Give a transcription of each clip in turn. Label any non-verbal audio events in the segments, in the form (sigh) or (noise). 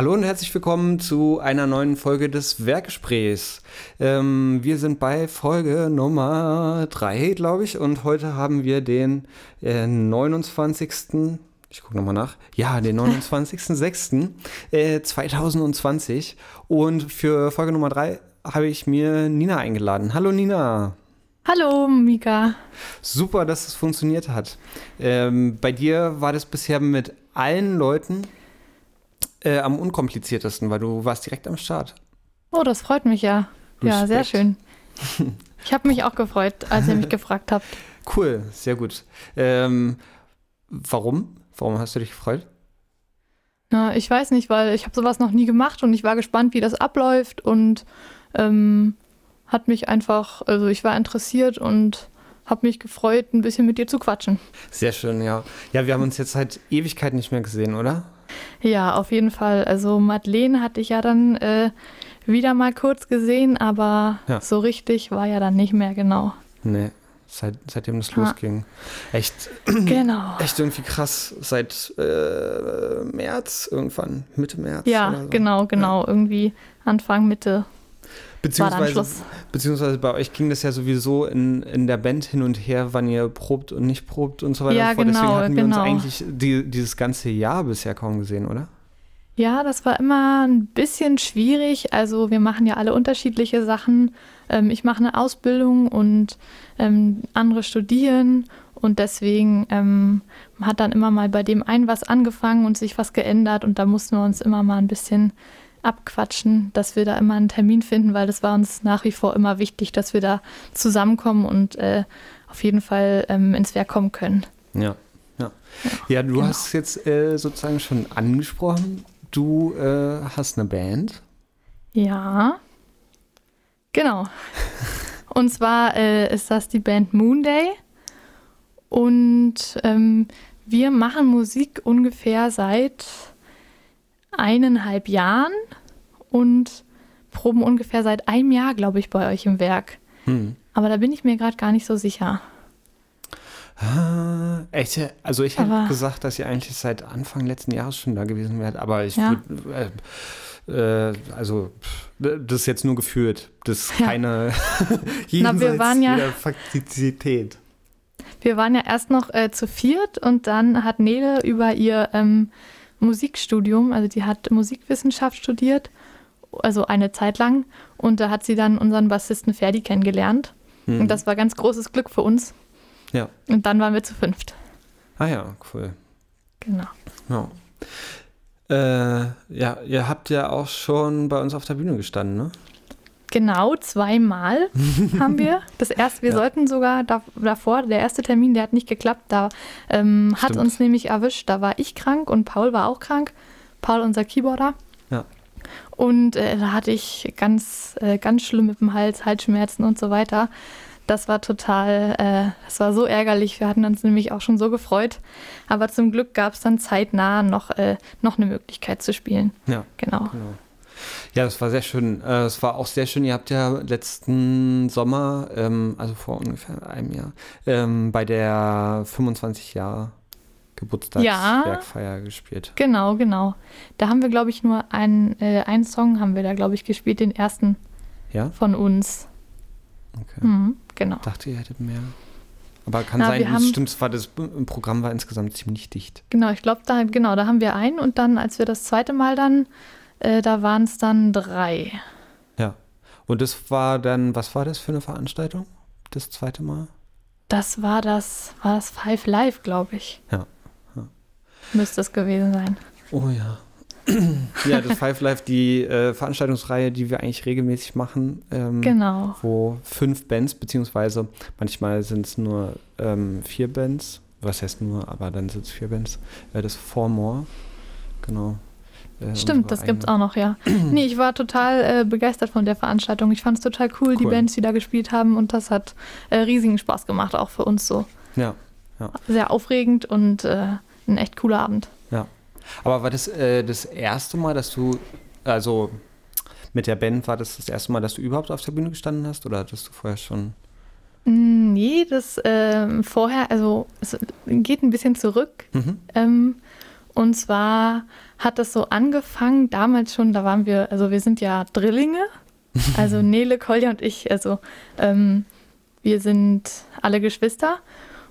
Hallo und herzlich willkommen zu einer neuen Folge des Werkgesprächs. Ähm, wir sind bei Folge Nummer 3, glaube ich, und heute haben wir den äh, 29. Ich gucke nochmal nach. Ja, den 29.06.2020. Äh, 2020. und für Folge Nummer 3 habe ich mir Nina eingeladen. Hallo Nina. Hallo Mika. Super, dass es funktioniert hat. Ähm, bei dir war das bisher mit allen Leuten äh, am unkompliziertesten, weil du warst direkt am Start. Oh, das freut mich ja. Respekt. Ja, sehr schön. (laughs) Ich habe mich auch gefreut, als ihr mich gefragt habt. Cool, sehr gut. Ähm, warum? Warum hast du dich gefreut? Na, ich weiß nicht, weil ich habe sowas noch nie gemacht und ich war gespannt, wie das abläuft und ähm, hat mich einfach, also ich war interessiert und habe mich gefreut, ein bisschen mit dir zu quatschen. Sehr schön, ja. Ja, wir haben uns jetzt seit Ewigkeit nicht mehr gesehen, oder? Ja, auf jeden Fall. Also Madeleine hatte ich ja dann äh, wieder mal kurz gesehen, aber ja. so richtig war ja dann nicht mehr genau. Nee, seit, seitdem das ja. losging. Echt, genau. (clears throat) echt irgendwie krass. Seit äh, März irgendwann, Mitte März. Ja, so. genau, genau. Ja. Irgendwie Anfang, Mitte Beziehungsweise, beziehungsweise bei euch ging das ja sowieso in, in der Band hin und her, wann ihr probt und nicht probt und so weiter. Ja, genau, Deswegen hatten wir genau. uns eigentlich die, dieses ganze Jahr bisher kaum gesehen, oder? Ja, das war immer ein bisschen schwierig. Also wir machen ja alle unterschiedliche Sachen. Ähm, ich mache eine Ausbildung und ähm, andere studieren. Und deswegen ähm, hat dann immer mal bei dem einen was angefangen und sich was geändert. Und da mussten wir uns immer mal ein bisschen abquatschen, dass wir da immer einen Termin finden, weil das war uns nach wie vor immer wichtig, dass wir da zusammenkommen und äh, auf jeden Fall ähm, ins Werk kommen können. Ja, ja. Ja, du genau. hast jetzt äh, sozusagen schon angesprochen, du äh, hast eine Band. Ja, genau. (laughs) und zwar äh, ist das die Band Moonday und ähm, wir machen Musik ungefähr seit eineinhalb Jahren und proben ungefähr seit einem Jahr, glaube ich, bei euch im Werk. Hm. Aber da bin ich mir gerade gar nicht so sicher. Ah, echt? Also ich hätte gesagt, dass ihr eigentlich seit Anfang letzten Jahres schon da gewesen wärt, aber ich ja. würde, äh, äh, also das ist jetzt nur gefühlt, das ist ja. keine (laughs) Na, wir waren ja, Faktizität. Wir waren ja erst noch äh, zu viert und dann hat Nele über ihr ähm, Musikstudium, also die hat Musikwissenschaft studiert, also eine Zeit lang. Und da hat sie dann unseren Bassisten Ferdi kennengelernt. Mhm. Und das war ganz großes Glück für uns. Ja. Und dann waren wir zu fünft. Ah ja, cool. Genau. Ja. Äh, ja, ihr habt ja auch schon bei uns auf der Bühne gestanden, ne? Genau, zweimal (laughs) haben wir. Das erste, wir ja. sollten sogar da, davor, der erste Termin, der hat nicht geklappt. Da ähm, hat uns nämlich erwischt, da war ich krank und Paul war auch krank. Paul, unser Keyboarder. Ja. Und äh, da hatte ich ganz, äh, ganz schlimm mit dem Hals, Halsschmerzen und so weiter. Das war total, äh, das war so ärgerlich. Wir hatten uns nämlich auch schon so gefreut. Aber zum Glück gab es dann zeitnah noch, äh, noch eine Möglichkeit zu spielen. Ja. Genau. genau. Ja, das war sehr schön. Äh, es war auch sehr schön. Ihr habt ja letzten Sommer, ähm, also vor ungefähr einem Jahr, ähm, bei der 25 Jahre Geburtstagswerkfeier ja, gespielt. Genau, genau. Da haben wir, glaube ich, nur einen, äh, einen Song haben wir da, glaube ich, gespielt, den ersten ja? von uns. Okay. Mhm, genau. Ich dachte, ihr hättet mehr. Aber kann Na, sein, das stimmt, das, war das Programm war insgesamt ziemlich dicht. Genau, ich glaube, da, genau, da haben wir einen und dann, als wir das zweite Mal dann äh, da waren es dann drei. Ja. Und das war dann, was war das für eine Veranstaltung? Das zweite Mal? Das war das, war das Five Live, glaube ich. Ja. ja. Müsste es gewesen sein. Oh ja. (clears throat) ja, das Five Live, die äh, Veranstaltungsreihe, die wir eigentlich regelmäßig machen. Ähm, genau. Wo fünf Bands, beziehungsweise manchmal sind es nur ähm, vier Bands. Was heißt nur, aber dann sind es vier Bands. Äh, das Four More. Genau. Äh, Stimmt, das gibt es auch noch, ja. (clears throat) nee, ich war total äh, begeistert von der Veranstaltung. Ich fand es total cool, cool, die Bands, die da gespielt haben und das hat äh, riesigen Spaß gemacht, auch für uns so. Ja, ja. Sehr aufregend und äh, ein echt cooler Abend. Aber war das äh, das erste Mal, dass du, also mit der Band war das das erste Mal, dass du überhaupt auf der Bühne gestanden hast oder hattest du vorher schon? Mm, nee, das äh, vorher, also es geht ein bisschen zurück. Mhm. Ähm, und zwar hat das so angefangen, damals schon, da waren wir, also wir sind ja Drillinge, (laughs) also Nele, Kolja und ich, also ähm, wir sind alle Geschwister.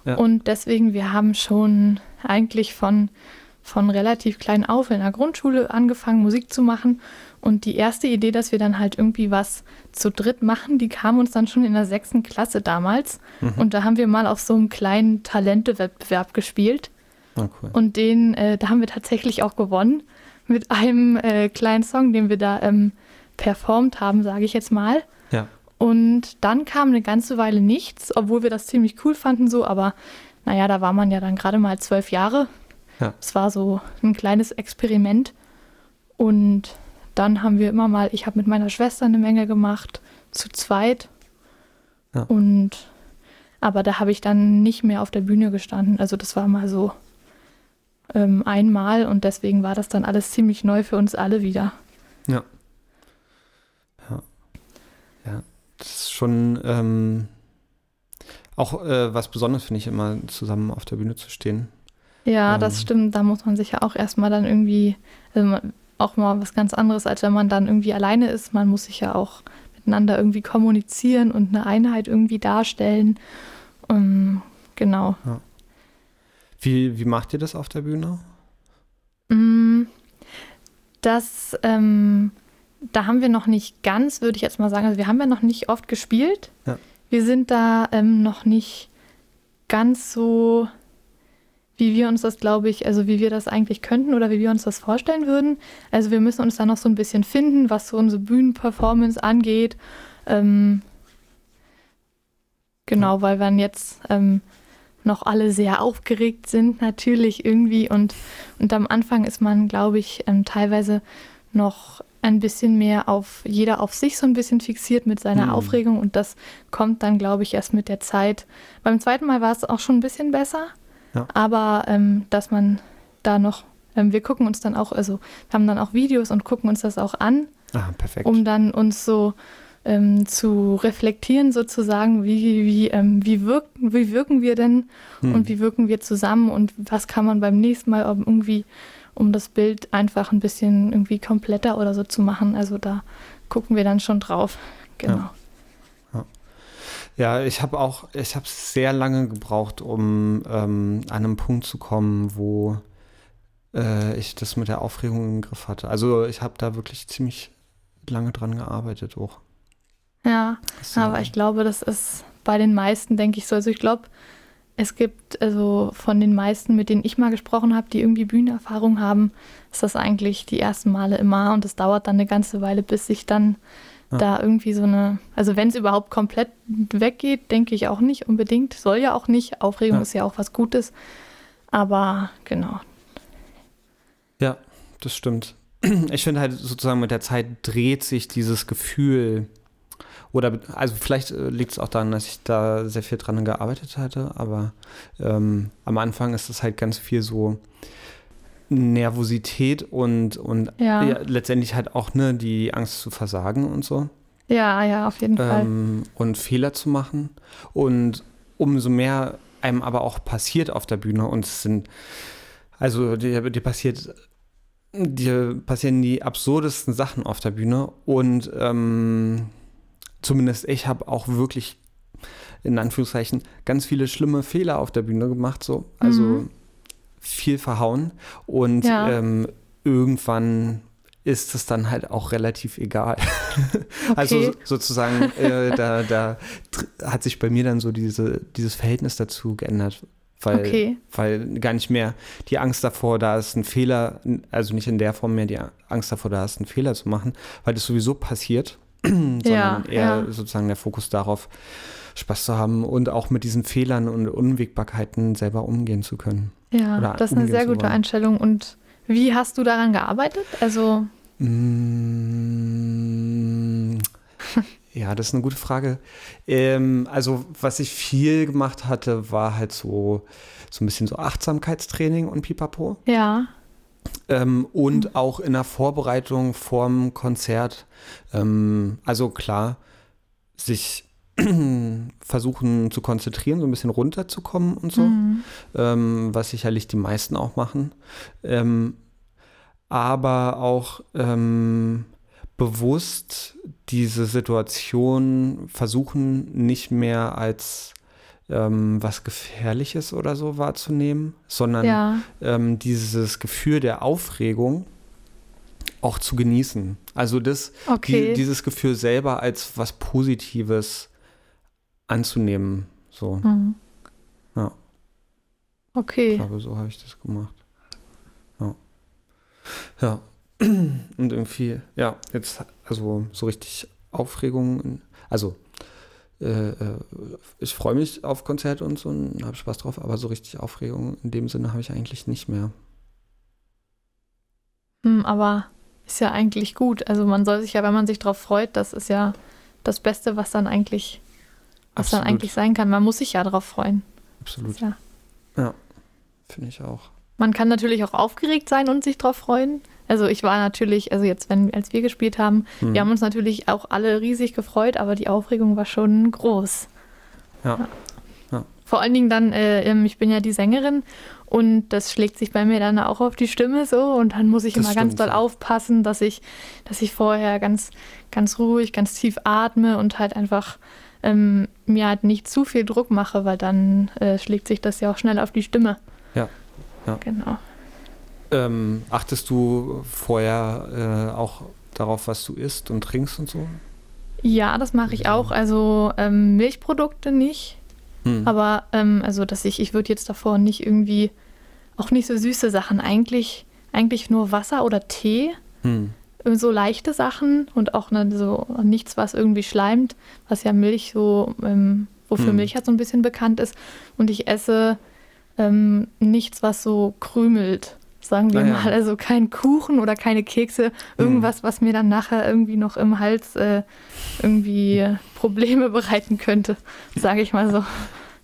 Ja. Und deswegen, wir haben schon eigentlich von, von relativ klein auf in der Grundschule angefangen, Musik zu machen. Und die erste Idee, dass wir dann halt irgendwie was zu dritt machen, die kam uns dann schon in der sechsten Klasse damals. Mhm. Und da haben wir mal auf so einem kleinen Talentewettbewerb gespielt. Oh, cool. Und den, äh, da haben wir tatsächlich auch gewonnen mit einem äh, kleinen Song, den wir da ähm, performt haben, sage ich jetzt mal. Ja. Und dann kam eine ganze Weile nichts, obwohl wir das ziemlich cool fanden so, aber naja, da war man ja dann gerade mal zwölf Jahre. Ja. Es war so ein kleines Experiment. Und dann haben wir immer mal, ich habe mit meiner Schwester eine Menge gemacht, zu zweit. Ja. Und aber da habe ich dann nicht mehr auf der Bühne gestanden. Also das war mal so ähm, einmal und deswegen war das dann alles ziemlich neu für uns alle wieder. Ja. Ja. Ja. Das ist schon ähm, auch äh, was Besonderes, finde ich, immer zusammen auf der Bühne zu stehen. Ja, ähm. das stimmt. Da muss man sich ja auch erstmal dann irgendwie, also auch mal was ganz anderes, als wenn man dann irgendwie alleine ist. Man muss sich ja auch miteinander irgendwie kommunizieren und eine Einheit irgendwie darstellen. Ähm, genau. Ja. Wie, wie macht ihr das auf der Bühne? Mm, das, ähm, da haben wir noch nicht ganz, würde ich jetzt mal sagen, also wir haben ja noch nicht oft gespielt. Ja. Wir sind da ähm, noch nicht ganz so, wie wir uns das, glaube ich, also wie wir das eigentlich könnten oder wie wir uns das vorstellen würden. Also wir müssen uns da noch so ein bisschen finden, was so unsere Bühnenperformance angeht. Ähm, genau, weil wir jetzt ähm, noch alle sehr aufgeregt sind, natürlich irgendwie. Und, und am Anfang ist man, glaube ich, ähm, teilweise noch ein bisschen mehr auf jeder auf sich so ein bisschen fixiert mit seiner mhm. Aufregung und das kommt dann, glaube ich, erst mit der Zeit. Beim zweiten Mal war es auch schon ein bisschen besser, ja. aber ähm, dass man da noch, ähm, wir gucken uns dann auch, also wir haben dann auch Videos und gucken uns das auch an, ah, um dann uns so ähm, zu reflektieren sozusagen, wie, wie, ähm, wie, wirken, wie wirken wir denn hm. und wie wirken wir zusammen und was kann man beim nächsten Mal irgendwie, um das Bild einfach ein bisschen irgendwie kompletter oder so zu machen. Also da gucken wir dann schon drauf. Genau. Ja. Ja, ich habe auch, ich habe sehr lange gebraucht, um ähm, an einen Punkt zu kommen, wo äh, ich das mit der Aufregung im Griff hatte. Also ich habe da wirklich ziemlich lange dran gearbeitet auch. Ja, so. aber ich glaube, das ist bei den meisten, denke ich so. Also ich glaube, es gibt also von den meisten, mit denen ich mal gesprochen habe, die irgendwie Bühnenerfahrung haben, ist das eigentlich die ersten Male immer und es dauert dann eine ganze Weile, bis sich dann ja. da irgendwie so eine, also wenn es überhaupt komplett weggeht, denke ich auch nicht unbedingt, soll ja auch nicht, Aufregung ja. ist ja auch was Gutes, aber genau. Ja, das stimmt. (clears throat) Ich finde halt sozusagen mit der Zeit dreht sich dieses Gefühl oder also vielleicht äh, liegt es auch daran, dass ich da sehr viel dran gearbeitet hatte, aber ähm, am Anfang ist es halt ganz viel so Nervosität und, und ja. Ja, letztendlich halt auch ne, die Angst zu versagen und so. Ja, ja, auf jeden ähm, Fall. Und Fehler zu machen. Und umso mehr einem aber auch passiert auf der Bühne und es sind, also dir, dir passiert dir passieren die absurdesten Sachen auf der Bühne und ähm, zumindest ich habe auch wirklich in Anführungszeichen ganz viele schlimme Fehler auf der Bühne gemacht, so. Also mhm. Viel verhauen. Und ja. ähm, irgendwann ist es dann halt auch relativ egal. (laughs) Also okay. Also sozusagen, äh, da, da hat sich bei mir dann so diese, dieses Verhältnis dazu geändert. Weil, okay. weil gar nicht mehr die Angst davor da ist, ein Fehler, also nicht in der Form mehr die Angst davor da ist, einen Fehler zu machen, weil das sowieso passiert (clears throat) sondern ja, eher ja. sozusagen der Fokus darauf, Spaß zu haben und auch mit diesen Fehlern und Unwägbarkeiten selber umgehen zu können. Ja, das ist eine sehr gute Einstellung. Und wie hast du daran gearbeitet? Also. Mm, (laughs) ja, das ist eine gute Frage. Ähm, also, was ich viel gemacht hatte, war halt so, so ein bisschen so Achtsamkeitstraining und Pipapo. Ja. Ähm, und mhm. auch in der Vorbereitung vorm Konzert. Ähm, also klar, sich (clears throat) versuchen zu konzentrieren, so ein bisschen runterzukommen und so, mhm. ähm, was sicherlich die meisten auch machen. Ähm, aber auch ähm, bewusst diese Situation versuchen nicht mehr als ähm, was Gefährliches oder so wahrzunehmen, sondern ja. ähm, dieses Gefühl der Aufregung auch zu genießen. Also das, okay. die, dieses Gefühl selber als was Positives anzunehmen. So. Mhm. Ja. Okay. Ich glaube, so habe ich das gemacht. Ja. Ja. (clears throat) Und irgendwie, ja, jetzt, also so richtig Aufregung, also äh, äh, ich freue mich auf Konzerte und so und habe Spaß drauf, aber so richtig Aufregung in dem Sinne habe ich eigentlich nicht mehr. Hm, aber ist ja eigentlich gut. Also man soll sich ja, wenn man sich darauf freut, das ist ja das Beste, was dann eigentlich, was Absolut. dann eigentlich sein kann. Man muss sich ja darauf freuen. Absolut. Ja, ja finde ich auch. Man kann natürlich auch aufgeregt sein und sich darauf freuen. Also ich war natürlich, also jetzt, wenn, als wir gespielt haben, mhm. wir haben uns natürlich auch alle riesig gefreut, aber die Aufregung war schon groß. Ja. ja. ja. Vor allen Dingen dann, äh, ähm, ich bin ja die Sängerin und das schlägt sich bei mir dann auch auf die Stimme so und dann muss ich das immer stimmt, ganz doll aufpassen, dass ich, dass ich vorher ganz, ganz ruhig, ganz tief atme und halt einfach ähm, mir halt nicht zu viel Druck mache, weil dann äh, schlägt sich das ja auch schnell auf die Stimme. Ja. Ja. Genau. Ähm, achtest du vorher äh, auch darauf, was du isst und trinkst und so? Ja, das mache ich auch. Also ähm, Milchprodukte nicht. Hm. Aber ähm, also, dass ich, ich würde jetzt davor nicht irgendwie, auch nicht so süße Sachen, eigentlich, eigentlich nur Wasser oder Tee. Hm. So leichte Sachen und auch ne, so nichts, was irgendwie schleimt, was ja Milch so, ähm, wofür hm. Milch halt so ein bisschen bekannt ist. Und ich esse ähm, nichts, was so krümelt, sagen wir ah, mal. Also kein Kuchen oder keine Kekse, irgendwas, mhm. was mir dann nachher irgendwie noch im Hals äh, irgendwie Probleme bereiten könnte, sage ich mal so.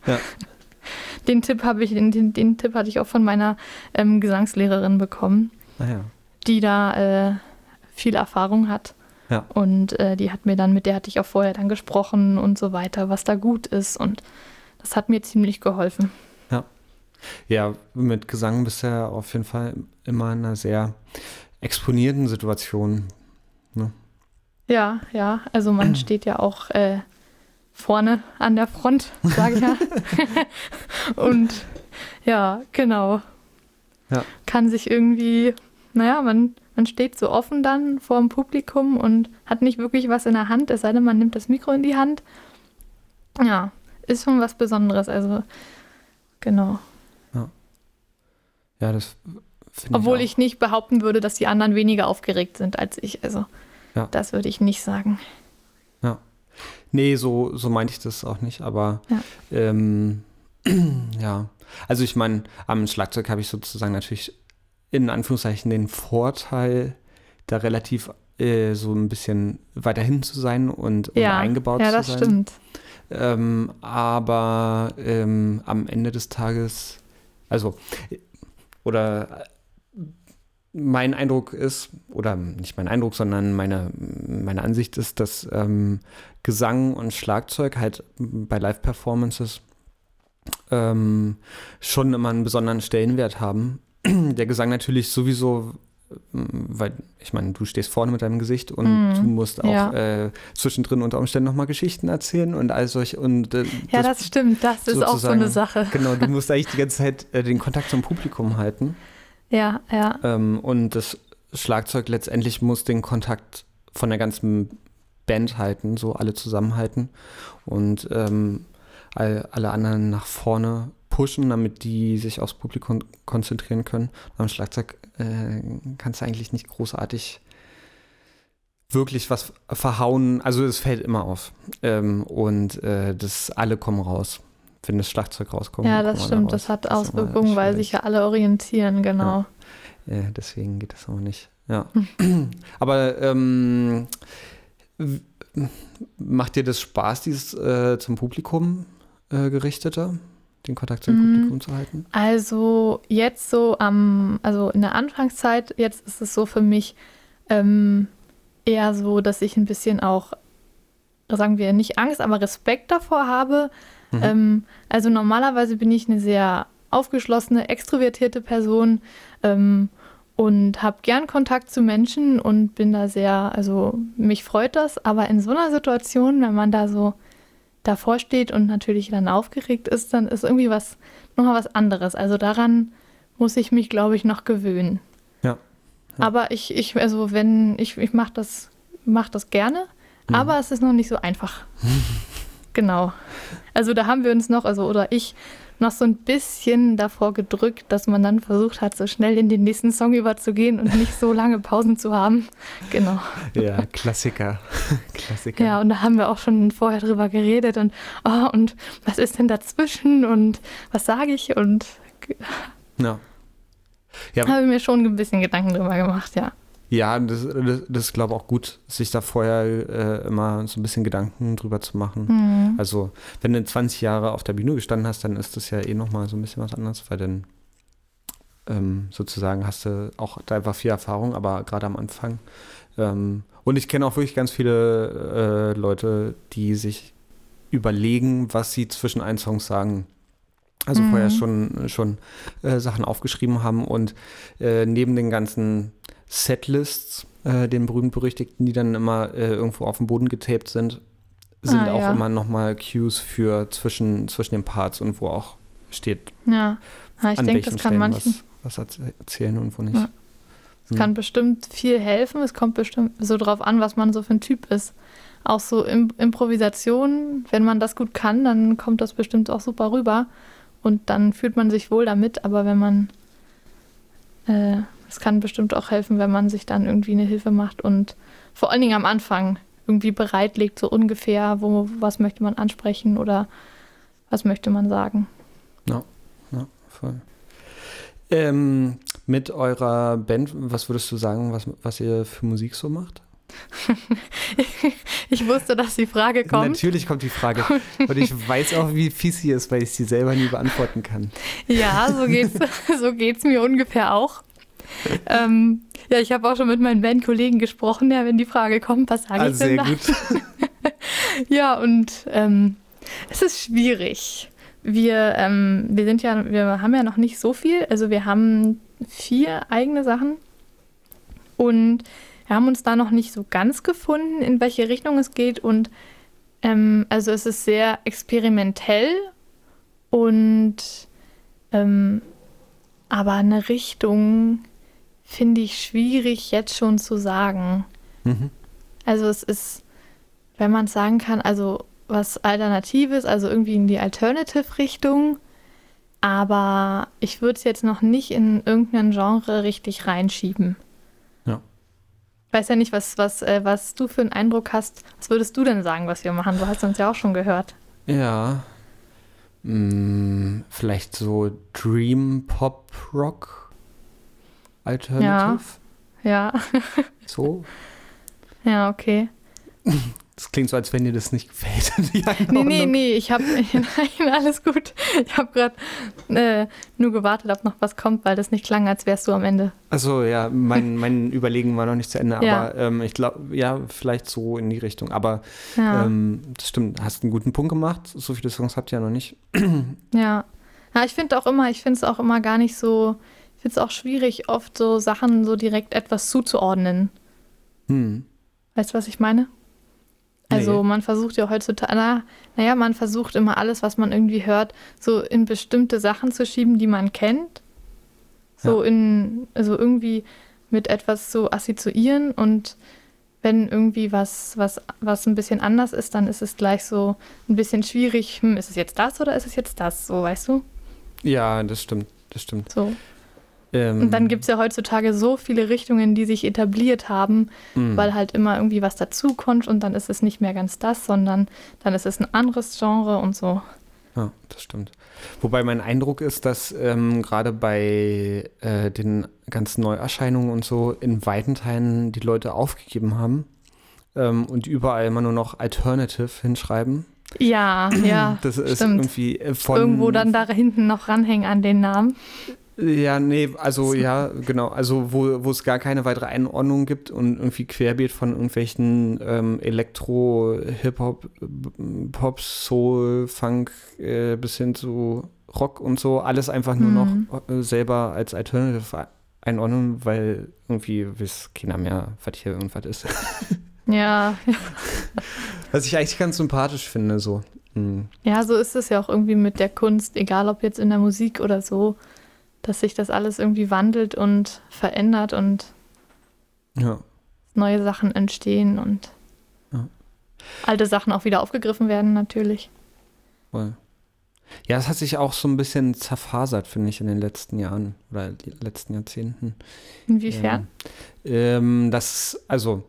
Ja. (laughs) Den Tipp habe ich, den, den, den, Tipp hatte ich auch von meiner ähm, Gesangslehrerin bekommen, ah, ja. die da äh, viel Erfahrung hat. Ja. Und äh, die hat mir dann, mit der hatte ich auch vorher dann gesprochen und so weiter, was da gut ist. Und das hat mir ziemlich geholfen. Ja, mit Gesang bist du ja auf jeden Fall immer in einer sehr exponierten Situation. Ne? Ja, ja. Also man (clears throat) steht ja auch äh, vorne an der Front, sage ich ja. (laughs) Und ja, genau. Ja. Kann sich irgendwie, naja, man, man steht so offen dann vor dem Publikum und hat nicht wirklich was in der Hand, es sei denn, man nimmt das Mikro in die Hand. Ja, ist schon was Besonderes. Also, genau. Ja, das finde Obwohl ich, ich, nicht behaupten würde, dass die anderen weniger aufgeregt sind als ich. Also, ja. das würde ich nicht sagen. Ja. Nee, so, so meinte ich das auch nicht, aber ja. Ähm, (clears throat) ja. Also ich meine, am Schlagzeug habe ich sozusagen natürlich in Anführungszeichen den Vorteil, da relativ äh, so ein bisschen weiter hinten zu sein und, und ja. eingebaut ja, zu sein. Ja, das stimmt. Ähm, aber ähm, am Ende des Tages, also oder mein Eindruck ist, oder nicht mein Eindruck, sondern meine, meine Ansicht ist, dass ähm, Gesang und Schlagzeug halt bei Live-Performances ähm, schon immer einen besonderen Stellenwert haben. (clears throat) Der Gesang natürlich sowieso, weil ich meine, du stehst vorne mit deinem Gesicht und mm, du musst auch ja. äh, zwischendrin unter Umständen nochmal Geschichten erzählen und all solch und äh, ja, das, das, stimmt, das ist auch so eine Sache. (laughs) Genau, du musst eigentlich die ganze Zeit äh, den Kontakt zum Publikum halten. Ja, ja. Ähm, und das Schlagzeug letztendlich muss den Kontakt von der ganzen Band halten, so alle zusammenhalten und ähm, all, alle anderen nach vorne pushen, damit die sich aufs Publikum konzentrieren können. Beim Schlagzeug äh, kannst du eigentlich nicht großartig wirklich was verhauen. Also es fällt immer auf. Ähm, und äh, das alle kommen raus. Wenn das Schlagzeug rauskommt. Ja, das stimmt. Da das hat Auswirkungen, weil sich ja alle orientieren, genau. Ja. ja deswegen geht das auch nicht. Ja. (clears throat) Aber ähm, macht dir das Spaß, dieses äh, zum Publikum äh, gerichtete? Den Kontakt zum Mhm. Publikum zu halten? Also jetzt so am, also in der Anfangszeit, jetzt ist es so für mich ähm, eher so, dass ich ein bisschen auch, sagen wir nicht Angst, aber Respekt davor habe. Mhm. Ähm, also normalerweise bin ich eine sehr aufgeschlossene, extrovertierte Person ähm, und habe gern Kontakt zu Menschen und bin da sehr, also mich freut das, aber in so einer Situation, wenn man da so davor steht und natürlich dann aufgeregt ist, dann ist irgendwie was, nochmal was anderes. Also daran muss ich mich, glaube ich, noch gewöhnen. Ja. Aber ich, ich, also wenn, ich, ich mache das, mach das gerne, Mhm. aber es ist noch nicht so einfach. (laughs) genau. Also da haben wir uns noch, also oder ich, noch so ein bisschen davor gedrückt, dass man dann versucht hat, so schnell in den nächsten Song überzugehen und nicht so lange Pausen zu haben. (laughs) Genau. Ja, Klassiker. (laughs) Klassiker. Ja, und da haben wir auch schon vorher drüber geredet und, oh, und was ist denn dazwischen und was sage ich und Ja. Ja, habe mir schon ein bisschen Gedanken drüber gemacht, ja. Ja das, das, das ist, glaube ich, auch gut, sich da vorher äh, immer so ein bisschen Gedanken drüber zu machen. Mhm. Also, wenn du 20 Jahre auf der Bühne gestanden hast, dann ist das ja eh nochmal so ein bisschen was anderes, weil dann ähm, sozusagen hast du auch da einfach viel Erfahrung, aber gerade am Anfang. Ähm, und ich kenne auch wirklich ganz viele äh, Leute, die sich überlegen, was sie zwischen ein Songs sagen. Also Mhm. vorher schon, schon äh, Sachen aufgeschrieben haben und äh, neben den ganzen Setlists, äh, den berühmt-berüchtigten, die dann immer äh, irgendwo auf dem Boden getaped sind, sind Ah, auch ja. immer nochmal Cues für zwischen, zwischen den Parts und wo auch steht, Ja, ja ich denke, das kann manchen, was, was erz- erzählen und wo nicht. Ja. es kann bestimmt viel helfen. Es kommt bestimmt so drauf an, was man so für ein Typ ist. Auch so Im Improvisation, wenn man das gut kann, dann kommt das bestimmt auch super rüber und dann fühlt man sich wohl damit. Aber wenn man, äh, es kann bestimmt auch helfen, wenn man sich dann irgendwie eine Hilfe macht und vor allen Dingen am Anfang irgendwie bereitlegt, so ungefähr, wo, was möchte man ansprechen oder was möchte man sagen. Ja, voll. Ähm, mit eurer Band, was würdest du sagen, was, was ihr für Musik so macht? (laughs) Ich wusste, dass die Frage kommt. Natürlich kommt die Frage. (laughs) Und ich weiß auch, wie fies sie ist, weil ich sie selber nie beantworten kann. Ja, so geht's, (laughs) so geht's mir ungefähr auch. (laughs) Ähm, ja, ich habe auch schon mit meinen Bandkollegen gesprochen, ja, wenn die Frage kommt, was sage Ah, ich denn sehr da? gut. (laughs) Ja, und ähm, es ist schwierig. Wir, ähm, wir sind ja, wir haben ja noch nicht so viel. Also wir haben vier eigene Sachen und wir haben uns da noch nicht so ganz gefunden, in welche Richtung es geht. Und ähm, also es ist sehr experimentell und ähm, aber eine Richtung finde ich schwierig jetzt schon zu sagen. Mhm. Also es ist, wenn man es sagen kann, also was Alternatives, also irgendwie in die Alternative-Richtung. Aber ich würde es jetzt noch nicht in irgendein Genre richtig reinschieben. Ja. Ich weiß ja nicht, was, was, äh, was du für einen Eindruck hast. Was würdest du denn sagen, was wir machen? Du hast uns ja auch schon gehört. Ja. Hm, vielleicht so Dream Pop Rock Alternative. Ja, (laughs) So. ja, okay. Das klingt so, als wenn dir das nicht gefällt. (laughs) Nee, nee, nee, ich habe, (laughs) nein, alles gut. Ich habe gerade äh, nur gewartet, ob noch was kommt, weil das nicht klang, als wärst du am Ende. Also ja, mein, mein Überlegen war noch nicht zu Ende, Ja. aber ähm, ich glaube, ja, vielleicht so in die Richtung. Aber Ja. ähm, das stimmt, hast einen guten Punkt gemacht. So viele Songs habt ihr ja noch nicht. (clears throat) Ja. Ja, ich finde auch immer, ich finde es auch immer gar nicht so, es auch schwierig, oft so Sachen so direkt etwas zuzuordnen. Hm. Weißt du, was ich meine? Also Nee. man versucht ja heutzutage, na, naja, man versucht immer alles, was man irgendwie hört, so in bestimmte Sachen zu schieben, die man kennt. So in, also irgendwie mit etwas zu assoziieren und wenn irgendwie was, was, was ein bisschen anders ist, dann ist es gleich so ein bisschen schwierig, hm, ist es jetzt das oder ist es jetzt das, so, weißt du? Ja, das stimmt, das stimmt. So. Ähm, Und dann gibt es ja heutzutage so viele Richtungen, die sich etabliert haben, hm. weil halt immer irgendwie was dazukommt und dann ist es nicht mehr ganz das, sondern dann ist es ein anderes Genre und so. Ja, das stimmt. Wobei mein Eindruck ist, dass ähm, gerade bei äh, den ganzen Neuerscheinungen und so in weiten Teilen die Leute aufgegeben haben ähm, und überall immer nur noch Alternative hinschreiben. Ja, ja. Das ist stimmt. irgendwie von. Irgendwo dann da hinten noch ranhängen an den Namen. Ja, nee, also ja, genau. Also wo, wo es gar keine weitere Einordnung gibt und irgendwie querbeet von irgendwelchen ähm, Elektro, Hip-Hop, Pop, Soul, Funk äh, bis hin zu Rock und so, alles einfach nur Mhm. noch äh, selber als Alternative einordnen, weil irgendwie weiß keiner mehr, was hier irgendwas ist. (laughs) Ja, (laughs) Was ich eigentlich ganz sympathisch finde, so. Mhm. ja, so ist es ja auch irgendwie mit der Kunst, egal ob jetzt in der Musik oder so, dass sich das alles irgendwie wandelt und verändert und Ja. neue Sachen entstehen und Ja. alte Sachen auch wieder aufgegriffen werden natürlich. Voll. Ja, es hat sich auch so ein bisschen zerfasert, finde ich, in den letzten Jahren oder letzten Jahrzehnten. Inwiefern? Ähm, das, also,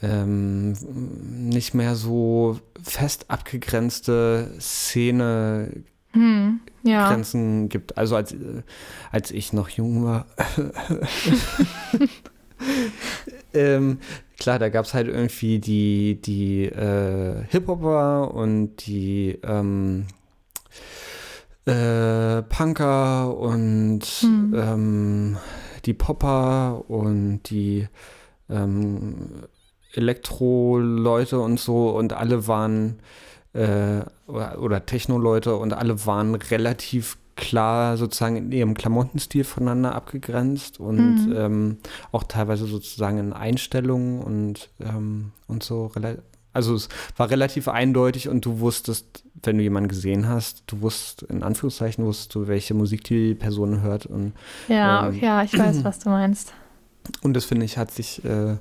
ähm, nicht mehr so fest abgegrenzte Szene Hm, ja. Grenzen gibt. Also als, äh, als ich noch jung war. (laughs) (laughs) ähm, klar, da gab es halt irgendwie die, die äh, Hip-Hopper und die ähm, äh, Punker und Hm. ähm, die Popper und die ähm, Elektro-Leute und so und alle waren äh, oder, oder Techno-Leute und alle waren relativ klar sozusagen in ihrem Klamottenstil voneinander abgegrenzt und Mhm. ähm, auch teilweise sozusagen in Einstellungen und, ähm, und so. Also es war relativ eindeutig und du wusstest, wenn du jemanden gesehen hast, du wusstest, in Anführungszeichen wusstest du, welche Musik die Person hört und Ja, Ähm, ja, ich weiß, was du meinst. und das finde ich, hat sich, äh,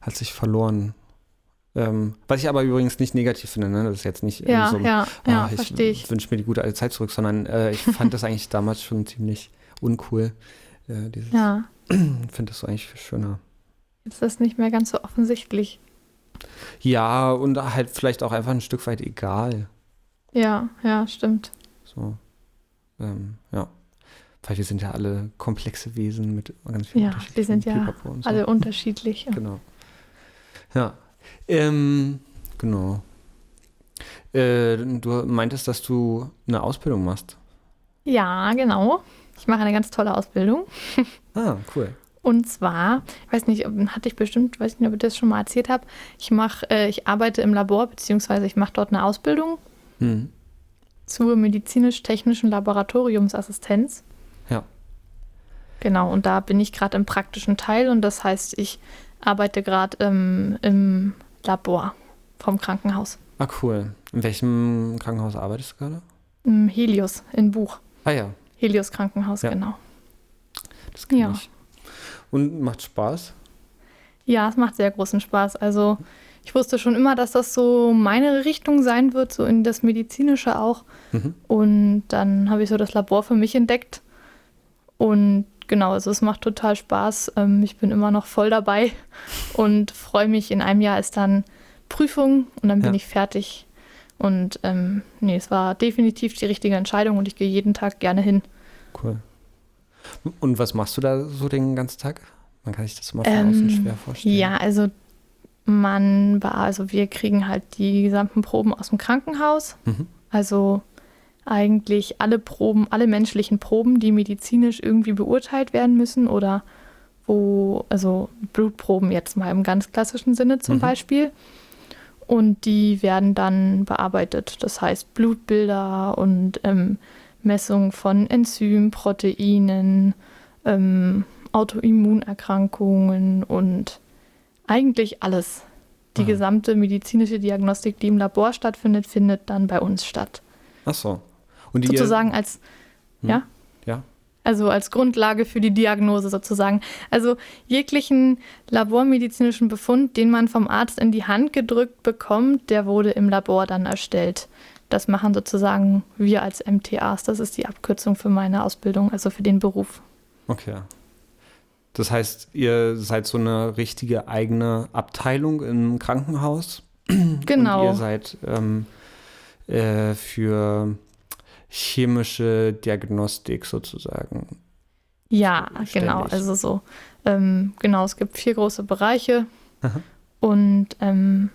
hat sich verloren. Ähm, was ich aber übrigens nicht negativ finde, ne? Das ist jetzt nicht Ja, so, ja, ja, ah, verstehe ich. wünsche mir die gute alte Zeit zurück, sondern äh, ich fand das (laughs) eigentlich damals schon ziemlich uncool. Äh, dieses, Ja, (clears throat) finde das so eigentlich viel schöner. jetzt ist das nicht mehr ganz so offensichtlich. Ja, und halt vielleicht auch einfach ein Stück weit egal. Ja, ja, stimmt. So. Ähm, ja. Weil wir sind ja alle komplexe Wesen mit ganz vielen Ja, wir sind ja so. Alle unterschiedlich. Genau. Ja. Ähm, genau. Äh, du meintest, dass du eine Ausbildung machst. Ja, genau. Ich mache eine ganz tolle Ausbildung. (laughs) Ah, cool. Und zwar, ich weiß nicht, ob- hatte ich bestimmt, weiß nicht, ob ich das schon mal erzählt habe. Ich mache, äh, ich arbeite im Labor, beziehungsweise ich mache dort eine Ausbildung Hm. zur medizinisch-technischen Laboratoriumsassistenz. Ja. Genau, und da bin ich gerade im praktischen Teil und das heißt, ich arbeite gerade ähm, im Labor vom Krankenhaus. Ah, cool. In welchem Krankenhaus arbeitest du gerade? Im Helios in Buch. Ah ja, Helios Krankenhaus, Ja. genau. das kenne Ja. ich. Und macht Spaß? Ja, es macht sehr großen Spaß. Also ich wusste schon immer, dass das so meine Richtung sein wird, so in das Medizinische auch. Mhm. Und dann habe ich so das Labor für mich entdeckt. Und genau, also es macht total Spaß. Ähm, ich bin immer noch voll dabei und freue mich. In einem Jahr ist dann Prüfung und dann bin Ja. ich fertig. Und ähm, nee, es war definitiv die richtige Entscheidung und ich gehe jeden Tag gerne hin. Cool. Und was machst du da so den ganzen Tag? Man kann sich das immer von Ähm, außen schwer vorstellen. Ja, also man war, also wir kriegen halt die gesamten Proben aus dem Krankenhaus. Mhm. Also eigentlich alle Proben, alle menschlichen Proben, die medizinisch irgendwie beurteilt werden müssen oder wo, also Blutproben jetzt mal im ganz klassischen Sinne zum Mhm. Beispiel. Und die werden dann bearbeitet. Das heißt Blutbilder und ähm, Messung von Enzymen, Proteinen, ähm, Autoimmunerkrankungen und eigentlich alles. Die Aha. gesamte medizinische Diagnostik, die im Labor stattfindet, findet dann bei uns statt. Ach so. Und die Sozusagen als, Hm. ja? Ja. Also als Grundlage für die Diagnose sozusagen. Also jeglichen labormedizinischen Befund, den man vom Arzt in die Hand gedrückt bekommt, der wurde im Labor dann erstellt. Das machen sozusagen wir als MTAs. Das ist die Abkürzung für meine Ausbildung, also für den Beruf. Okay. Das heißt, ihr seid so eine richtige eigene Abteilung im Krankenhaus. Genau. Und ihr seid ähm, äh, für chemische Diagnostik sozusagen. Ja, Ständig. genau. Also so, ähm, genau, es gibt vier große Bereiche Aha. und ähm,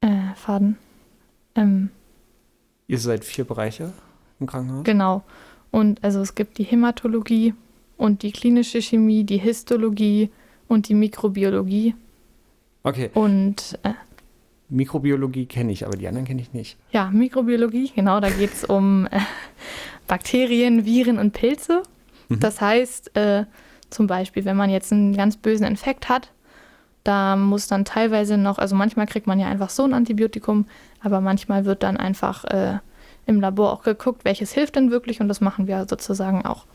äh, Leitfaden. Ähm, Ihr seid vier Bereiche im Krankenhaus? genau. Und also es gibt die Hämatologie und die klinische Chemie, die Histologie und die Mikrobiologie. Okay, Und äh, Mikrobiologie kenne ich, aber die anderen kenne ich nicht. ja, Mikrobiologie, genau, da geht es um äh, Bakterien, Viren und Pilze. Mhm. Das heißt, äh, zum Beispiel, wenn man jetzt einen ganz bösen Infekt hat, da muss dann teilweise noch, also manchmal kriegt man ja einfach so ein Antibiotikum, aber manchmal wird dann einfach äh, im Labor auch geguckt, welches hilft denn wirklich und das machen wir sozusagen auch.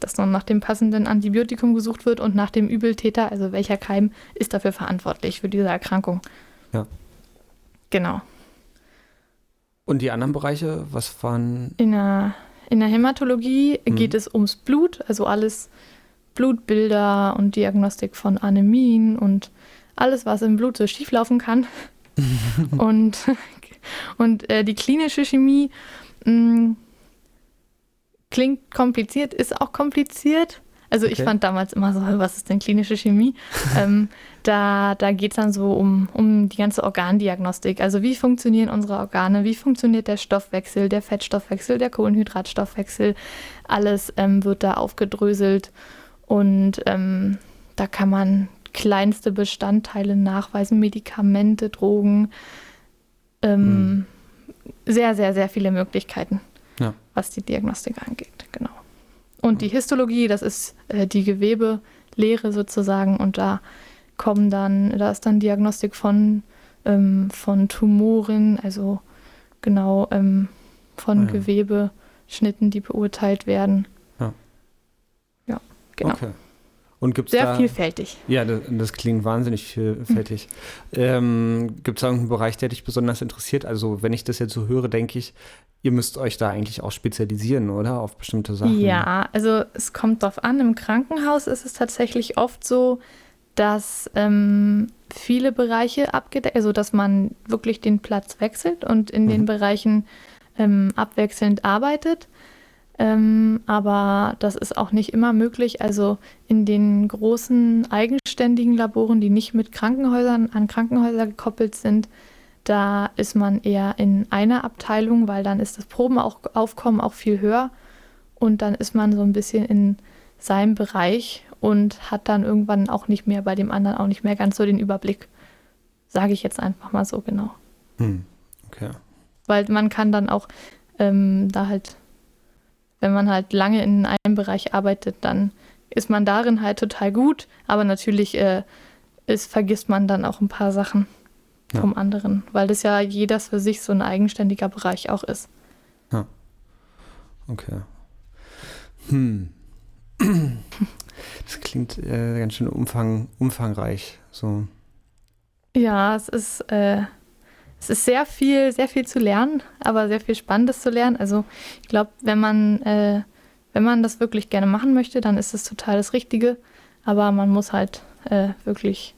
Dass dann nach dem passenden Antibiotikum gesucht wird und nach dem Übeltäter, also welcher Keim ist dafür verantwortlich für diese Erkrankung. Ja. Genau. Und die anderen Bereiche, was waren. In der, in der Hämatologie Mhm. geht es ums Blut, also alles Blutbilder und Diagnostik von Anämien und alles, was im Blut so schieflaufen kann. (laughs) und und äh, die klinische Chemie mh, klingt kompliziert, ist auch kompliziert. Also ich Okay. fand damals immer so, was ist denn klinische Chemie? (laughs) ähm, da da geht es dann so um, um die ganze Organdiagnostik. Also wie funktionieren unsere Organe, wie funktioniert der Stoffwechsel, der Fettstoffwechsel, der Kohlenhydratstoffwechsel. Alles ähm, wird da aufgedröselt und ähm, da kann man kleinste Bestandteile nachweisen, Medikamente, Drogen. Ähm, Sehr, sehr, sehr viele Möglichkeiten, Ja. was die Diagnostik angeht. Genau. Und die Histologie, das ist äh, die Gewebelehre sozusagen. Und da kommen dann, da ist dann Diagnostik von, ähm, von Tumoren, also genau ähm, von Ah ja. Gewebeschnitten, die beurteilt werden. Ja. Ja, genau. Okay. Und gibt es Sehr da. vielfältig. Ja, das, das klingt wahnsinnig vielfältig. Ähm, Gibt es da irgendeinen Bereich, der dich besonders interessiert? Also, wenn ich das jetzt so höre, denke ich, ihr müsst euch da eigentlich auch spezialisieren, oder? Auf bestimmte Sachen. Ja, also es kommt drauf an. Im Krankenhaus ist es tatsächlich oft so, dass ähm, viele Bereiche abgedeckt, also dass man wirklich den Platz wechselt und in den Mhm. Bereichen ähm, abwechselnd arbeitet. Ähm, aber das ist auch nicht immer möglich. Also in den großen eigenständigen Laboren, die nicht mit Krankenhäusern an Krankenhäuser gekoppelt sind, da ist man eher in einer Abteilung, weil dann ist das Probenaufkommen auch viel höher und dann ist man so ein bisschen in seinem Bereich und hat dann irgendwann auch nicht mehr bei dem anderen auch nicht mehr ganz so den Überblick. Sage ich jetzt einfach mal so genau. Hm. Okay. Weil man kann dann auch ähm, da halt, wenn man halt lange in einem Bereich arbeitet, dann ist man darin halt total gut, aber natürlich äh, ist, vergisst man dann auch ein paar Sachen Ja. vom anderen, weil das ja jeder für sich so ein eigenständiger Bereich auch ist. Okay. Hm. (clears throat) (laughs) Das klingt äh, ganz schön umfang, umfangreich. So. Ja, es ist, äh, es ist sehr viel, sehr viel zu lernen, aber sehr viel Spannendes zu lernen. Also ich glaube, wenn man, äh, wenn man das wirklich gerne machen möchte, dann ist es total das Richtige. Aber man muss halt äh, wirklich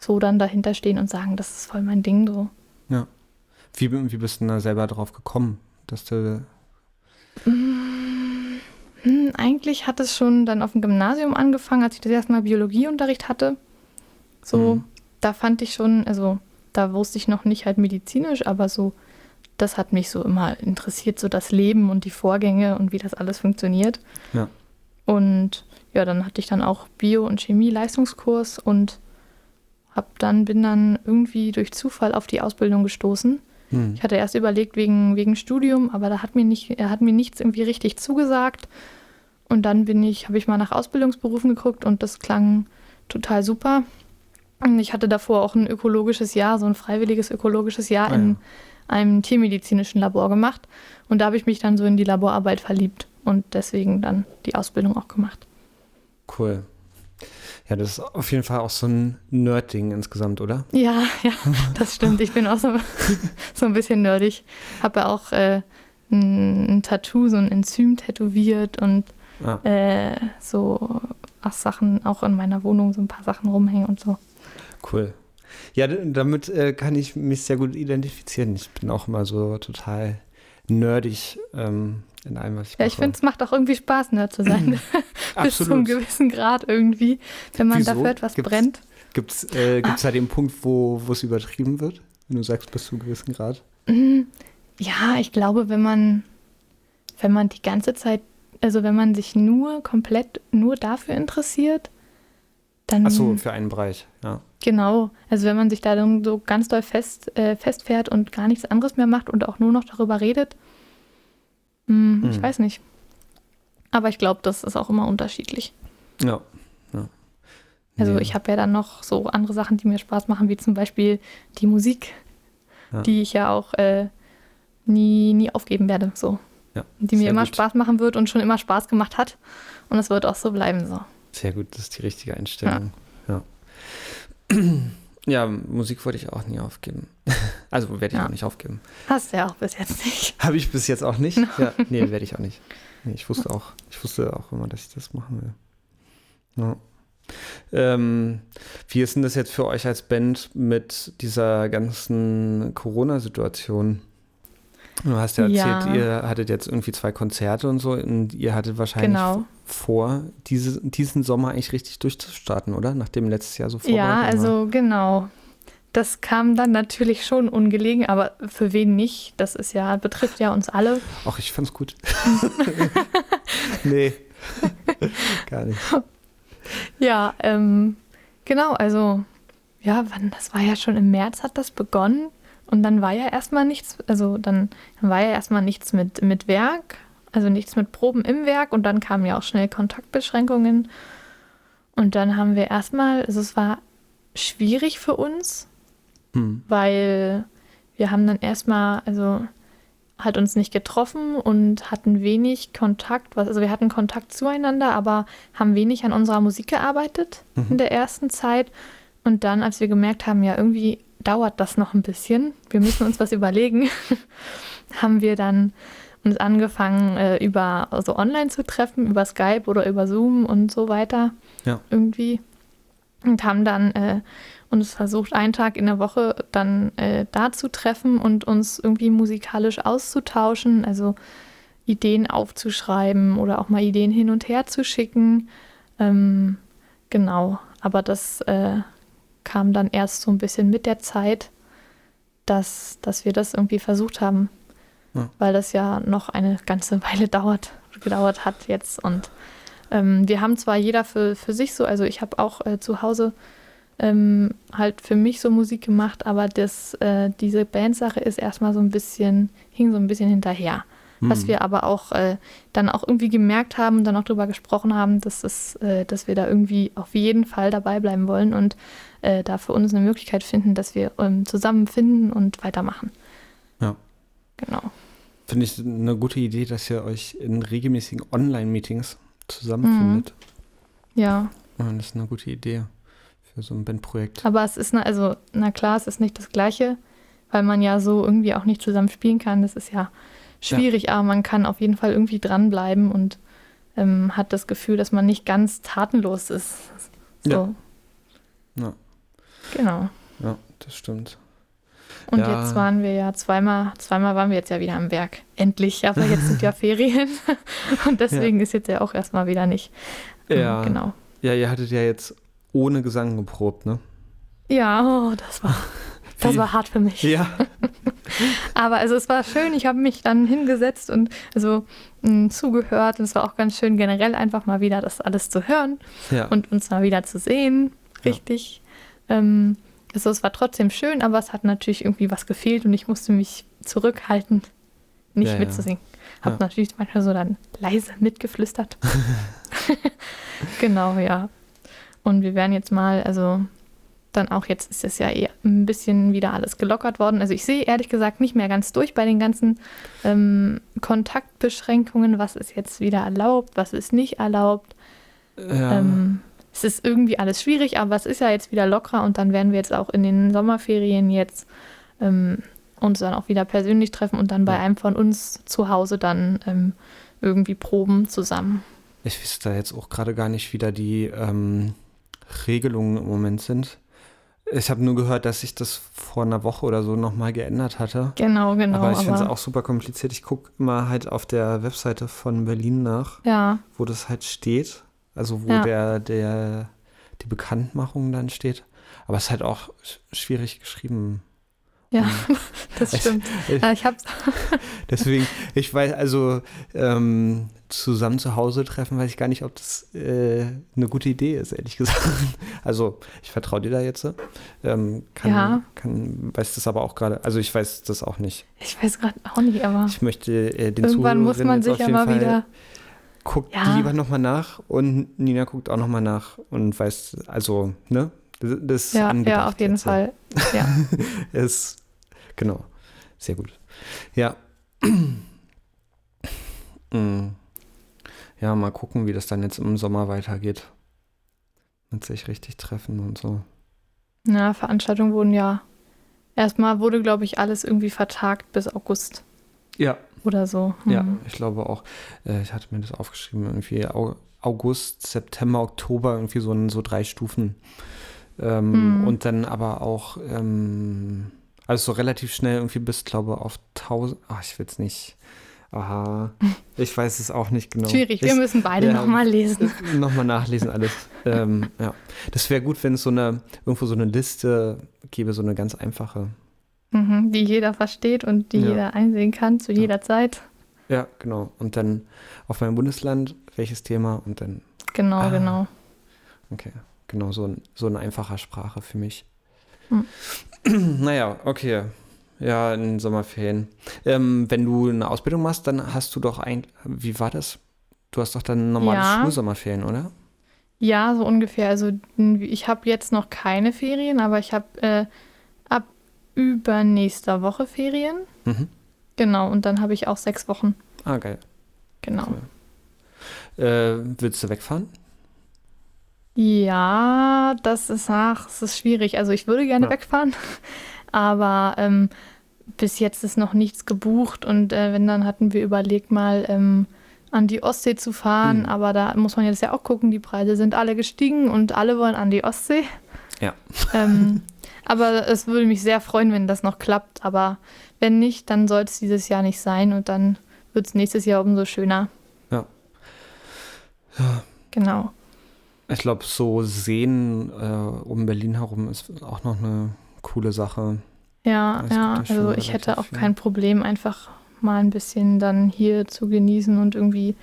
so dann dahinter stehen und sagen, das ist voll mein Ding so. Wie, wie bist du denn da selber drauf gekommen, dass du. Hm, eigentlich hat es schon dann auf dem Gymnasium angefangen, als ich das erste Mal Biologieunterricht hatte. So, Mhm. da fand ich schon, also da wusste ich noch nicht halt medizinisch, aber so, das hat mich so immer interessiert, so das Leben und die Vorgänge und wie das alles funktioniert. Ja. Und ja, dann hatte ich dann auch Bio- und Chemie-Leistungskurs und hab dann, bin dann irgendwie durch Zufall auf die Ausbildung gestoßen. Hm. Ich hatte erst überlegt wegen, wegen Studium, aber da hat mir nicht, er hat mir nichts irgendwie richtig zugesagt. Und dann bin ich, habe ich mal nach Ausbildungsberufen geguckt und das klang total super. Und ich hatte davor auch ein ökologisches Jahr, so ein freiwilliges ökologisches Jahr Ah, in ja. einem tiermedizinischen Labor gemacht. Und da habe ich mich dann so in die Laborarbeit verliebt und deswegen dann die Ausbildung auch gemacht. Cool. Ja, das ist auf jeden Fall auch so ein Nerd-Ding insgesamt, oder? Ja, ja, das stimmt. Ich bin auch so, (laughs) so ein bisschen nerdig. Habe ja auch äh, ein, ein Tattoo, so ein Enzym tätowiert und Ah, äh, so ach, Sachen auch in meiner Wohnung, so ein paar Sachen rumhängen und so. cool. Ja, damit äh, kann ich mich sehr gut identifizieren. Ich bin auch immer so total nerdig ähm, in allem, was ich Ja, mache. ich finde, es macht auch irgendwie Spaß, Nerd zu sein. (clears throat) (laughs) Bis zu einem gewissen Grad irgendwie, wenn man Wieso? dafür etwas Gibt's- brennt. Gibt es äh, gibt's da den Punkt, wo wo es übertrieben wird? Wenn du sagst, bis zu einem gewissen Grad. Mhm. Ja, ich glaube, wenn man, wenn man die ganze Zeit, also wenn man sich nur komplett nur dafür interessiert, dann. Ach so, für einen Bereich, ja. Genau. Also wenn man sich da dann so ganz doll fest, äh, festfährt und gar nichts anderes mehr macht und auch nur noch darüber redet, hm, Hm. ich weiß nicht. Aber ich glaube, das ist auch immer unterschiedlich. Ja. ja. Also Nee. ich habe ja dann noch so andere Sachen, die mir Spaß machen, wie zum Beispiel die Musik, Ja. die ich ja auch äh, nie, nie aufgeben werde. So. Ja, Die mir immer gut. Spaß machen wird und schon immer Spaß gemacht hat. Und es wird auch so bleiben. So. Sehr gut, das ist die richtige Einstellung. Ja. Ja, Musik wollte ich auch nie aufgeben. (laughs) Also werde ich Ja. auch nicht aufgeben. Hast du ja auch bis jetzt nicht. (laughs) Habe ich bis jetzt auch nicht. Ja, (laughs) nee, werde ich auch nicht. Nee, ich wusste auch, ich wusste auch immer, dass ich das machen will. Ja. Ähm, wie ist denn das jetzt für euch als Band mit dieser ganzen Corona-Situation? Du hast ja erzählt, Ja. ihr hattet jetzt irgendwie zwei Konzerte und so und ihr hattet wahrscheinlich Genau. vor, diese, diesen Sommer eigentlich richtig durchzustarten, oder? Nachdem letztes Jahr so vorbei Ja, also genau. Das kam dann natürlich schon ungelegen, aber für wen nicht? Das ist ja, betrifft ja uns alle. Ach, ich fand's gut. (laughs) (laughs) nee. (laughs) Gar nicht. Ja, ähm, genau, also ja, wann, das war ja schon im März hat das begonnen und dann war ja erstmal nichts, also dann, dann war ja erstmal nichts mit, mit Werk, also nichts mit Proben im Werk und dann kamen ja auch schnell Kontaktbeschränkungen und dann haben wir erstmal, also es war schwierig für uns, Hm. weil wir haben dann erstmal, also halt uns nicht getroffen und hatten wenig Kontakt, also wir hatten Kontakt zueinander, aber haben wenig an unserer Musik gearbeitet Mhm. in der ersten Zeit. Und dann, als wir gemerkt haben, ja, irgendwie dauert das noch ein bisschen, wir müssen uns was überlegen, (laughs) haben wir dann uns angefangen, äh, über also online zu treffen, über Skype oder über Zoom und so weiter. Ja. Irgendwie. Und haben dann äh, uns versucht, einen Tag in der Woche dann äh, da zu treffen und uns irgendwie musikalisch auszutauschen, also Ideen aufzuschreiben oder auch mal Ideen hin und her zu schicken. Ähm, genau, aber das äh, kam dann erst so ein bisschen mit der Zeit, dass, dass wir das irgendwie versucht haben, Ja. weil das ja noch eine ganze (laughs) Weile dauert, gedauert hat jetzt. Und ähm, wir haben zwar jeder für, für sich so, also ich habe auch äh, zu Hause ähm, halt für mich so Musik gemacht, aber das, äh, diese Bandsache ist erstmal so ein bisschen, hing so ein bisschen hinterher. Was Hm. wir aber auch äh, dann auch irgendwie gemerkt haben und dann auch drüber gesprochen haben, dass, es, äh, dass wir da irgendwie auf jeden Fall dabei bleiben wollen und äh, da für uns eine Möglichkeit finden, dass wir ähm, zusammenfinden und weitermachen. Ja. Genau. Finde ich eine gute Idee, dass ihr euch in regelmäßigen Online-Meetings zusammenfindet. Ja, Ja, das ist eine gute Idee für so ein Bandprojekt. aber es ist, na, also, na klar, es ist nicht das Gleiche, weil man ja so irgendwie auch nicht zusammen spielen kann. Das ist ja schwierig, aber man kann auf jeden Fall irgendwie dranbleiben und ähm, hat das Gefühl, dass man nicht ganz tatenlos ist. So. Ja. Ja. Genau. Ja, das stimmt. Und Ja. jetzt waren wir ja zweimal, zweimal waren wir jetzt ja wieder am Werk. Endlich, aber jetzt sind ja (laughs) Ferien. Und deswegen ist jetzt ja auch erstmal wieder nicht. ähm, Ja. Genau. Ja, ihr hattet ja jetzt ohne Gesang geprobt, ne? Ja, oh, das war, (laughs) das war hart für mich. Ja. (laughs) Aber also es war schön, ich habe mich dann hingesetzt und also mh, zugehört. Und es war auch ganz schön, generell einfach mal wieder das alles zu hören ja. und uns mal wieder zu sehen. Richtig. Ähm, also es war trotzdem schön, aber es hat natürlich irgendwie was gefehlt und ich musste mich zurückhalten, nicht Ja, ja. mitzusingen. Habe Ja. natürlich manchmal so dann leise mitgeflüstert. (laughs) (laughs) genau, ja. Und wir werden jetzt mal, also dann auch jetzt ist es ja eher ein bisschen wieder alles gelockert worden. Also ich sehe ehrlich gesagt nicht mehr ganz durch bei den ganzen ähm, Kontaktbeschränkungen, was ist jetzt wieder erlaubt, was ist nicht erlaubt. ja. Ähm, es ist irgendwie alles schwierig, aber es ist ja jetzt wieder lockerer und dann werden wir jetzt auch in den Sommerferien jetzt ähm, uns dann auch wieder persönlich treffen und dann bei Ja. einem von uns zu Hause dann ähm, irgendwie proben zusammen. Ich weiß da jetzt auch gerade gar nicht, wie da die ähm, Regelungen im Moment sind. Ich habe nur gehört, dass sich das vor einer Woche oder so nochmal geändert hatte. Genau, genau. aber ich finde es auch super kompliziert. Ich gucke immer halt auf der Webseite von Berlin nach, Ja, wo das halt steht. Also wo Ja. der, der, die Bekanntmachung dann steht. Aber es ist halt auch sch- schwierig geschrieben. Ja, (laughs) das stimmt. (laughs) Ich, ich hab's. deswegen, ich weiß, also ähm, zusammen zu Hause treffen, weiß ich gar nicht, ob das äh, eine gute Idee ist, ehrlich (laughs) gesagt. Also ich vertraue dir da jetzt. Ähm, kann, ja. kann, weiß das aber auch gerade, also ich weiß das auch nicht. Ich weiß gerade auch nicht, aber ich möchte äh, den Irgendwann muss man sich ja mal Fall wieder guckt ja. lieber nochmal nach und Nina guckt auch nochmal nach und weiß, also, ne? Das, das ja, ja, auf jeden Fall. Ja. (laughs) ist, genau. Sehr gut. Ja. (clears throat) Mm. Ja, mal gucken, wie das dann jetzt im Sommer weitergeht. Mit sich richtig treffen und so. Ja, Veranstaltungen wurden ja. Erstmal wurde, glaube ich, alles irgendwie vertagt bis August. Ja, oder so. Hm. Ja, ich glaube auch. Äh, ich hatte mir das aufgeschrieben, irgendwie August, September, Oktober, irgendwie so, in, so drei Stufen. Ähm, hm. Und dann aber auch, ähm, also so relativ schnell irgendwie bis, glaube auf 1000. Ach, ich will es nicht. Aha, ich weiß es auch nicht genau. Schwierig, wir müssen beide ja, nochmal lesen. (laughs) Nochmal nachlesen, alles. ähm, ja. Das wäre gut, wenn es so eine, irgendwo so eine Liste gäbe, so eine ganz einfache. Mhm, die jeder versteht und die ja. jeder einsehen kann zu jeder Zeit. Ja, genau. Und dann auf meinem Bundesland, welches Thema und dann. Genau, ah, genau. Okay, genau, so, ein, so eine einfache Sprache für mich. Hm. (clears throat) naja, okay. Ja, in den Sommerferien. Ähm, wenn du eine Ausbildung machst, dann hast du doch ein. Wie war das? Du hast doch dann normale ja. Schulsommerferien, oder? Ja, so ungefähr. Also ich habe jetzt noch keine Ferien, aber ich habe äh, ab übernächster Woche Ferien. Mhm. Genau, und dann habe ich auch sechs Wochen. Ah, geil. Genau. Cool. Äh, willst du wegfahren? Ja, das ist, ach, es ist schwierig. Also ich würde gerne ja. wegfahren, aber ähm, bis jetzt ist noch nichts gebucht und äh, wenn, dann hatten wir überlegt mal ähm, an die Ostsee zu fahren, mhm. aber da muss man jetzt ja auch gucken, die Preise sind alle gestiegen und alle wollen an die Ostsee. Ja. (laughs) Ähm, Aber es würde mich sehr freuen, wenn das noch klappt. Aber wenn nicht, dann soll es dieses Jahr nicht sein und dann wird es nächstes Jahr umso schöner. Ja. Ja. Genau. Ich glaube, so Seen äh, um Berlin herum ist auch noch eine coole Sache. Ja, ja, also ich hätte auch viel. kein Problem, einfach mal ein bisschen dann hier zu genießen und irgendwie,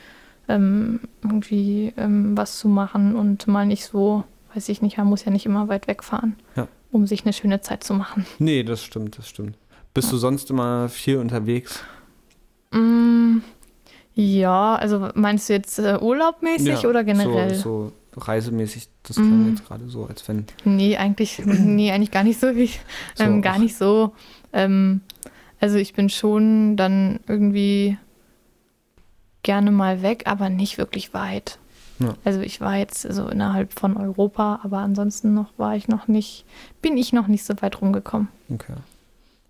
ähm, irgendwie ähm, was zu machen und mal nicht so, weiß ich nicht, man muss ja nicht immer weit wegfahren. Ja um sich eine schöne Zeit zu machen. Nee, das stimmt, das stimmt. Bist ja. du sonst immer viel unterwegs? Mm, ja, also meinst du jetzt äh, urlaubmäßig ja, oder generell? So, so reisemäßig, das klang mm. jetzt gerade so, als wenn. Nee, eigentlich, nee, eigentlich gar nicht so wie, ähm, so, gar nicht so. Ähm, also ich bin schon dann irgendwie gerne mal weg, aber nicht wirklich weit. Ja. Also ich war jetzt so innerhalb von Europa, aber ansonsten noch war ich noch nicht, bin ich noch nicht so weit rumgekommen. Okay.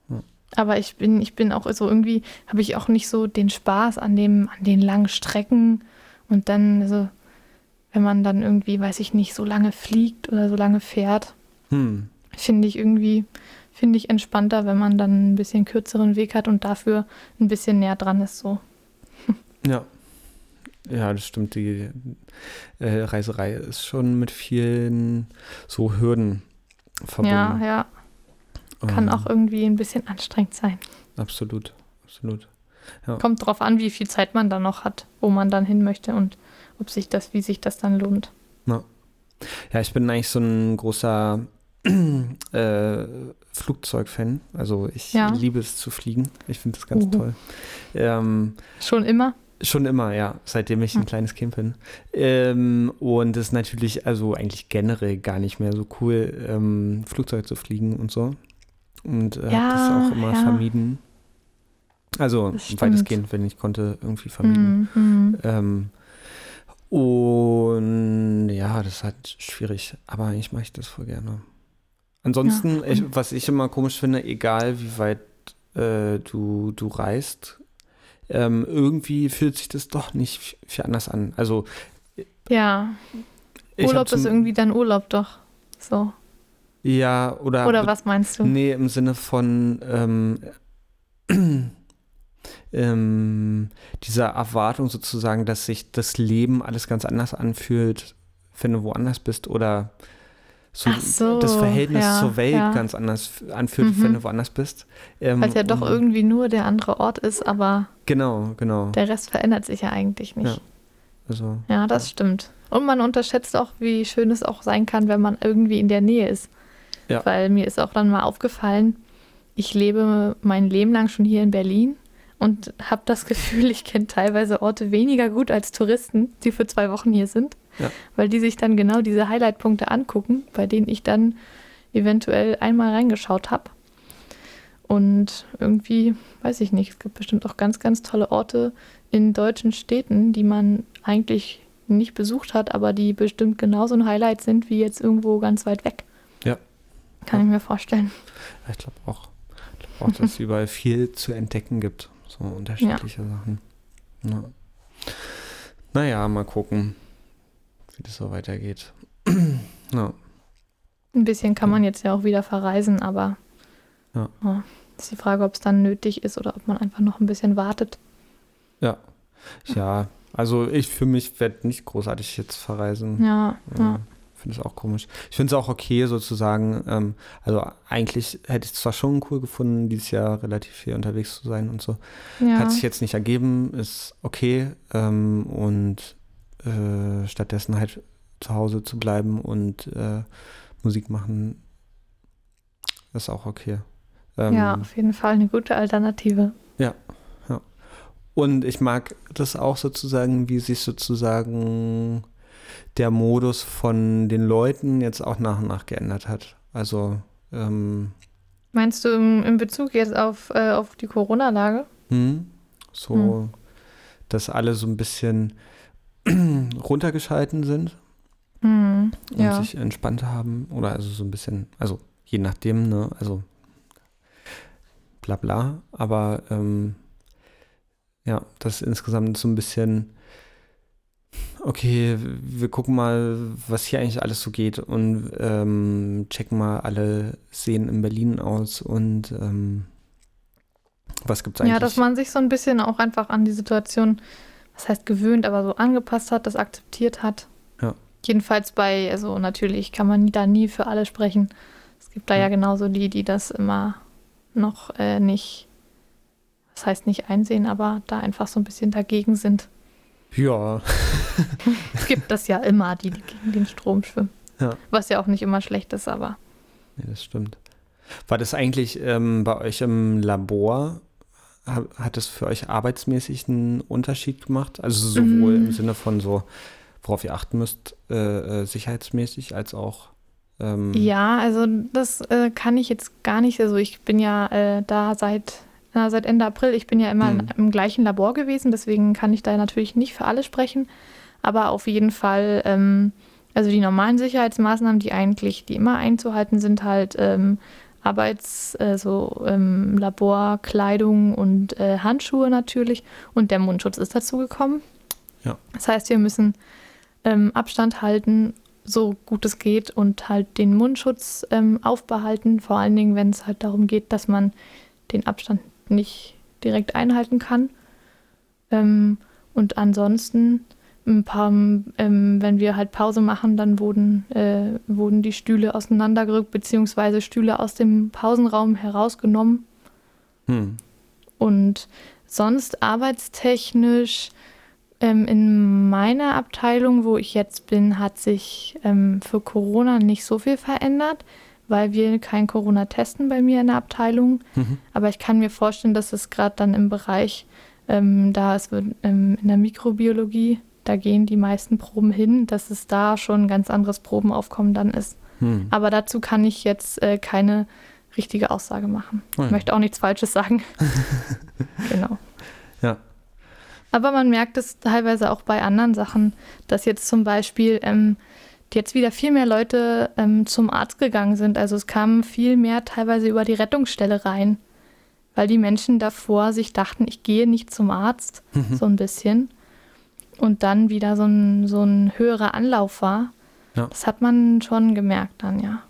Ja. Aber ich bin, ich bin auch so irgendwie, habe ich auch nicht so den Spaß an dem, an den langen Strecken und dann, also, wenn man dann irgendwie, weiß ich nicht, so lange fliegt oder so lange fährt, hm. finde ich irgendwie, finde ich entspannter, wenn man dann ein bisschen kürzeren Weg hat und dafür ein bisschen näher dran ist so. Ja, ja, das stimmt. Die äh, Reiserei ist schon mit vielen so Hürden verbunden. Ja, ja. Kann ähm, auch irgendwie ein bisschen anstrengend sein. Absolut, absolut. Ja. Kommt drauf an, wie viel Zeit man dann noch hat, wo man dann hin möchte und ob sich das, wie sich das dann lohnt. Ja, ja ich bin eigentlich so ein großer (clears throat) äh, Flugzeugfan. Also ich ja. liebe es zu fliegen. Ich finde das ganz uh toll. Ähm, Schon immer? Schon immer, ja, seitdem ich ein hm. kleines Kind bin. Ähm, und es ist natürlich, also eigentlich generell gar nicht mehr so cool, ähm, Flugzeug zu fliegen und so. Und äh, ja, habe das auch immer ja. vermieden. Also weitestgehend, wenn ich konnte, irgendwie vermieden. Mhm. Ähm, und ja, das ist halt schwierig, aber eigentlich mache ich das voll gerne. Ansonsten, ja. ich, was ich immer komisch finde, egal wie weit äh, du, du reist, ähm, irgendwie fühlt sich das doch nicht viel anders an. Also ja, Urlaub ist irgendwie dann Urlaub doch. So. Ja, oder. Oder was meinst du? Nee, im Sinne von ähm, (clears throat) ähm, dieser Erwartung sozusagen, dass sich das Leben alles ganz anders anfühlt, wenn du woanders bist oder so, so, das Verhältnis ja, zur Welt ja. ganz anders anfühlt, Mhm. wenn du woanders bist. Ähm, Weil es ja doch irgendwie nur der andere Ort ist, aber Genau, genau. der Rest verändert sich ja eigentlich nicht. Ja. Also, Ja, das stimmt. Und man unterschätzt auch, wie schön es auch sein kann, wenn man irgendwie in der Nähe ist. Weil mir ist auch dann mal aufgefallen, ich lebe mein Leben lang schon hier in Berlin und habe das Gefühl, ich kenne teilweise Orte weniger gut als Touristen, die für zwei Wochen hier sind, Ja. weil die sich dann genau diese Highlight-Punkte angucken, bei denen ich dann eventuell einmal reingeschaut habe. Und irgendwie, weiß ich nicht, es gibt bestimmt auch ganz, ganz tolle Orte in deutschen Städten, die man eigentlich nicht besucht hat, aber die bestimmt genauso ein Highlight sind wie jetzt irgendwo ganz weit weg. Ja. Kann ich mir vorstellen. ich glaube auch, ich glaub auch, dass es (laughs) überall viel zu entdecken gibt. So unterschiedliche Sachen. Ja. Naja, mal gucken, wie das so weitergeht. (clears throat) ja. Ein bisschen kann man jetzt ja auch wieder verreisen, aber Ja. ja, ist die Frage, ob es dann nötig ist oder ob man einfach noch ein bisschen wartet. ja. Ja, also ich für mich werde nicht großartig jetzt verreisen. Ja, ja. Finde es auch komisch. Ich finde es auch okay, sozusagen. Ähm, also eigentlich hätte ich es zwar schon cool gefunden, dieses Jahr relativ viel unterwegs zu sein und so. ja. Hat sich jetzt nicht ergeben, ist okay. Ähm, und äh, stattdessen halt zu Hause zu bleiben und äh, Musik machen, ist auch okay. Ähm, ja, auf jeden Fall eine gute Alternative. Und ich mag das auch sozusagen, wie sich sozusagen der Modus von den Leuten jetzt auch nach und nach geändert hat. Also, ähm, Meinst du im, in Bezug jetzt auf, äh, auf die Corona-Lage? hm, so, Hm. dass alle so ein bisschen (clears throat) runtergeschalten sind Hm, und ja. sich entspannt haben. Oder also so ein bisschen, also je nachdem, ne, also bla bla. Aber ähm, ja, das insgesamt so ein bisschen, okay, wir gucken mal, was hier eigentlich alles so geht und ähm, checken mal alle Szenen in Berlin aus und ähm, was gibt's eigentlich? Ja, dass man sich so ein bisschen auch einfach an die Situation, was heißt gewöhnt, aber so angepasst hat, das akzeptiert hat. Ja. Jedenfalls bei, also natürlich kann man da nie für alle sprechen. Es gibt da ja, Ja. genauso die, die das immer noch äh, nicht, das heißt nicht einsehen, aber da einfach so ein bisschen dagegen sind. Ja, (laughs) Es gibt das ja immer, die, die gegen den Strom schwimmen. Ja. Was ja auch nicht immer schlecht ist, aber Nee, das stimmt. War das eigentlich ähm, bei euch im Labor, ha- hat das für euch arbeitsmäßig einen Unterschied gemacht? Also sowohl Mm. im Sinne von so, worauf ihr achten müsst, äh, äh, sicherheitsmäßig, als auch ähm, Ja, also das äh, kann ich jetzt gar nicht. Also ich bin ja äh, da seit, na, seit Ende April. Ich bin ja immer Mhm. im gleichen Labor gewesen, deswegen kann ich da natürlich nicht für alle sprechen. Aber auf jeden Fall, ähm, also die normalen Sicherheitsmaßnahmen, die eigentlich, die immer einzuhalten sind, halt ähm, Arbeits-, äh, so ähm, Laborkleidung und äh, Handschuhe natürlich. Und der Mundschutz ist dazu gekommen. Ja. Das heißt, wir müssen ähm, Abstand halten, so gut es geht und halt den Mundschutz ähm, aufbehalten, vor allen Dingen, wenn es halt darum geht, dass man den Abstand nicht direkt einhalten kann. Ähm, und ansonsten ein paar, ähm, wenn wir halt Pause machen, dann wurden, äh, wurden die Stühle auseinandergerückt, beziehungsweise Stühle aus dem Pausenraum herausgenommen. hm, Und sonst arbeitstechnisch ähm, in meiner Abteilung, wo ich jetzt bin, hat sich ähm, für Corona nicht so viel verändert, weil wir kein Corona testen bei mir in der Abteilung. mhm. Aber ich kann mir vorstellen, dass es gerade dann im Bereich, ähm, da es wird ähm, in der Mikrobiologie, da gehen die meisten Proben hin, dass es da schon ein ganz anderes Probenaufkommen dann ist. Hm. Aber dazu kann ich jetzt äh, keine richtige Aussage machen. Oh ja. Ich möchte auch nichts Falsches sagen. (laughs) genau. Ja. Aber man merkt es teilweise auch bei anderen Sachen, dass jetzt zum Beispiel ähm, jetzt wieder viel mehr Leute ähm, zum Arzt gegangen sind. Also es kamen viel mehr teilweise über die Rettungsstelle rein, weil die Menschen davor sich dachten, ich gehe nicht zum Arzt, Mhm. so ein bisschen. Und dann wieder so ein, so ein höherer Anlauf war. Ja. Das hat man schon gemerkt dann, ja.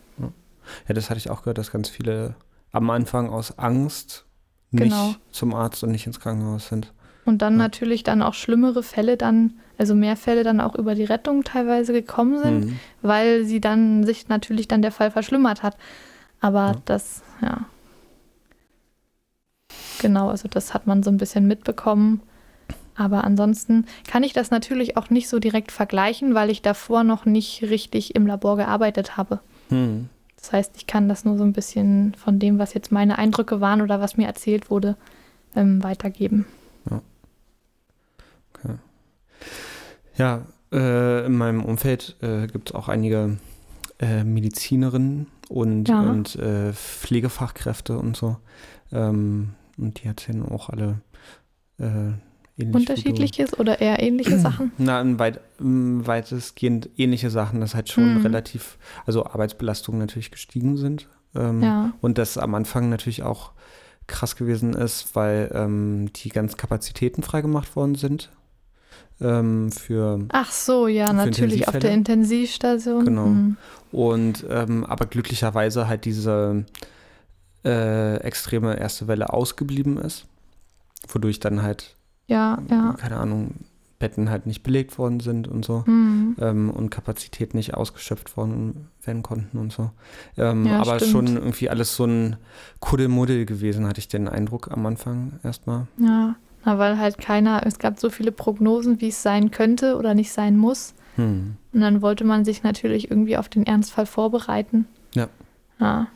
Ja, das hatte ich auch gehört, dass ganz viele am Anfang aus Angst Genau. nicht zum Arzt und nicht ins Krankenhaus sind. Und dann Ja. natürlich dann auch schlimmere Fälle dann, also mehr Fälle dann auch über die Rettung teilweise gekommen sind, Mhm. weil sie dann sich natürlich dann der Fall verschlimmert hat. Aber Ja. das, ja. Genau, also das hat man so ein bisschen mitbekommen. Aber ansonsten kann ich das natürlich auch nicht so direkt vergleichen, weil ich davor noch nicht richtig im Labor gearbeitet habe. Mhm. Das heißt, ich kann das nur so ein bisschen von dem, was jetzt meine Eindrücke waren oder was mir erzählt wurde, ähm, weitergeben. Ja, äh, in meinem Umfeld äh, gibt es auch einige äh, Medizinerinnen und, Ja. und äh, Pflegefachkräfte und so. Ähm, und die erzählen auch alle äh. Unterschiedliches oder eher ähnliche Sachen? Na, weit, weitestgehend ähnliche Sachen, dass halt schon Mhm. relativ, also Arbeitsbelastungen natürlich gestiegen sind. Ähm, Ja. Und das am Anfang natürlich auch krass gewesen ist, weil ähm, die ganzen Kapazitäten freigemacht worden sind. Ähm, für Ach so, ja, natürlich auf der Intensivstation. Genau. Mhm. und ähm, aber glücklicherweise halt diese äh, extreme erste Welle ausgeblieben ist, wodurch dann halt, Ja, ja. keine Ahnung, Betten halt nicht belegt worden sind und so. Mhm. ähm, und Kapazität nicht ausgeschöpft worden werden konnten und so. Ähm, Ja, aber stimmt. schon irgendwie alles so ein Kuddelmuddel gewesen, hatte ich den Eindruck am Anfang erstmal. Ja. Na, weil halt keiner, es gab so viele Prognosen, wie es sein könnte oder nicht sein muss. Hm. Und dann wollte man sich natürlich irgendwie auf den Ernstfall vorbereiten. Ja. Ja,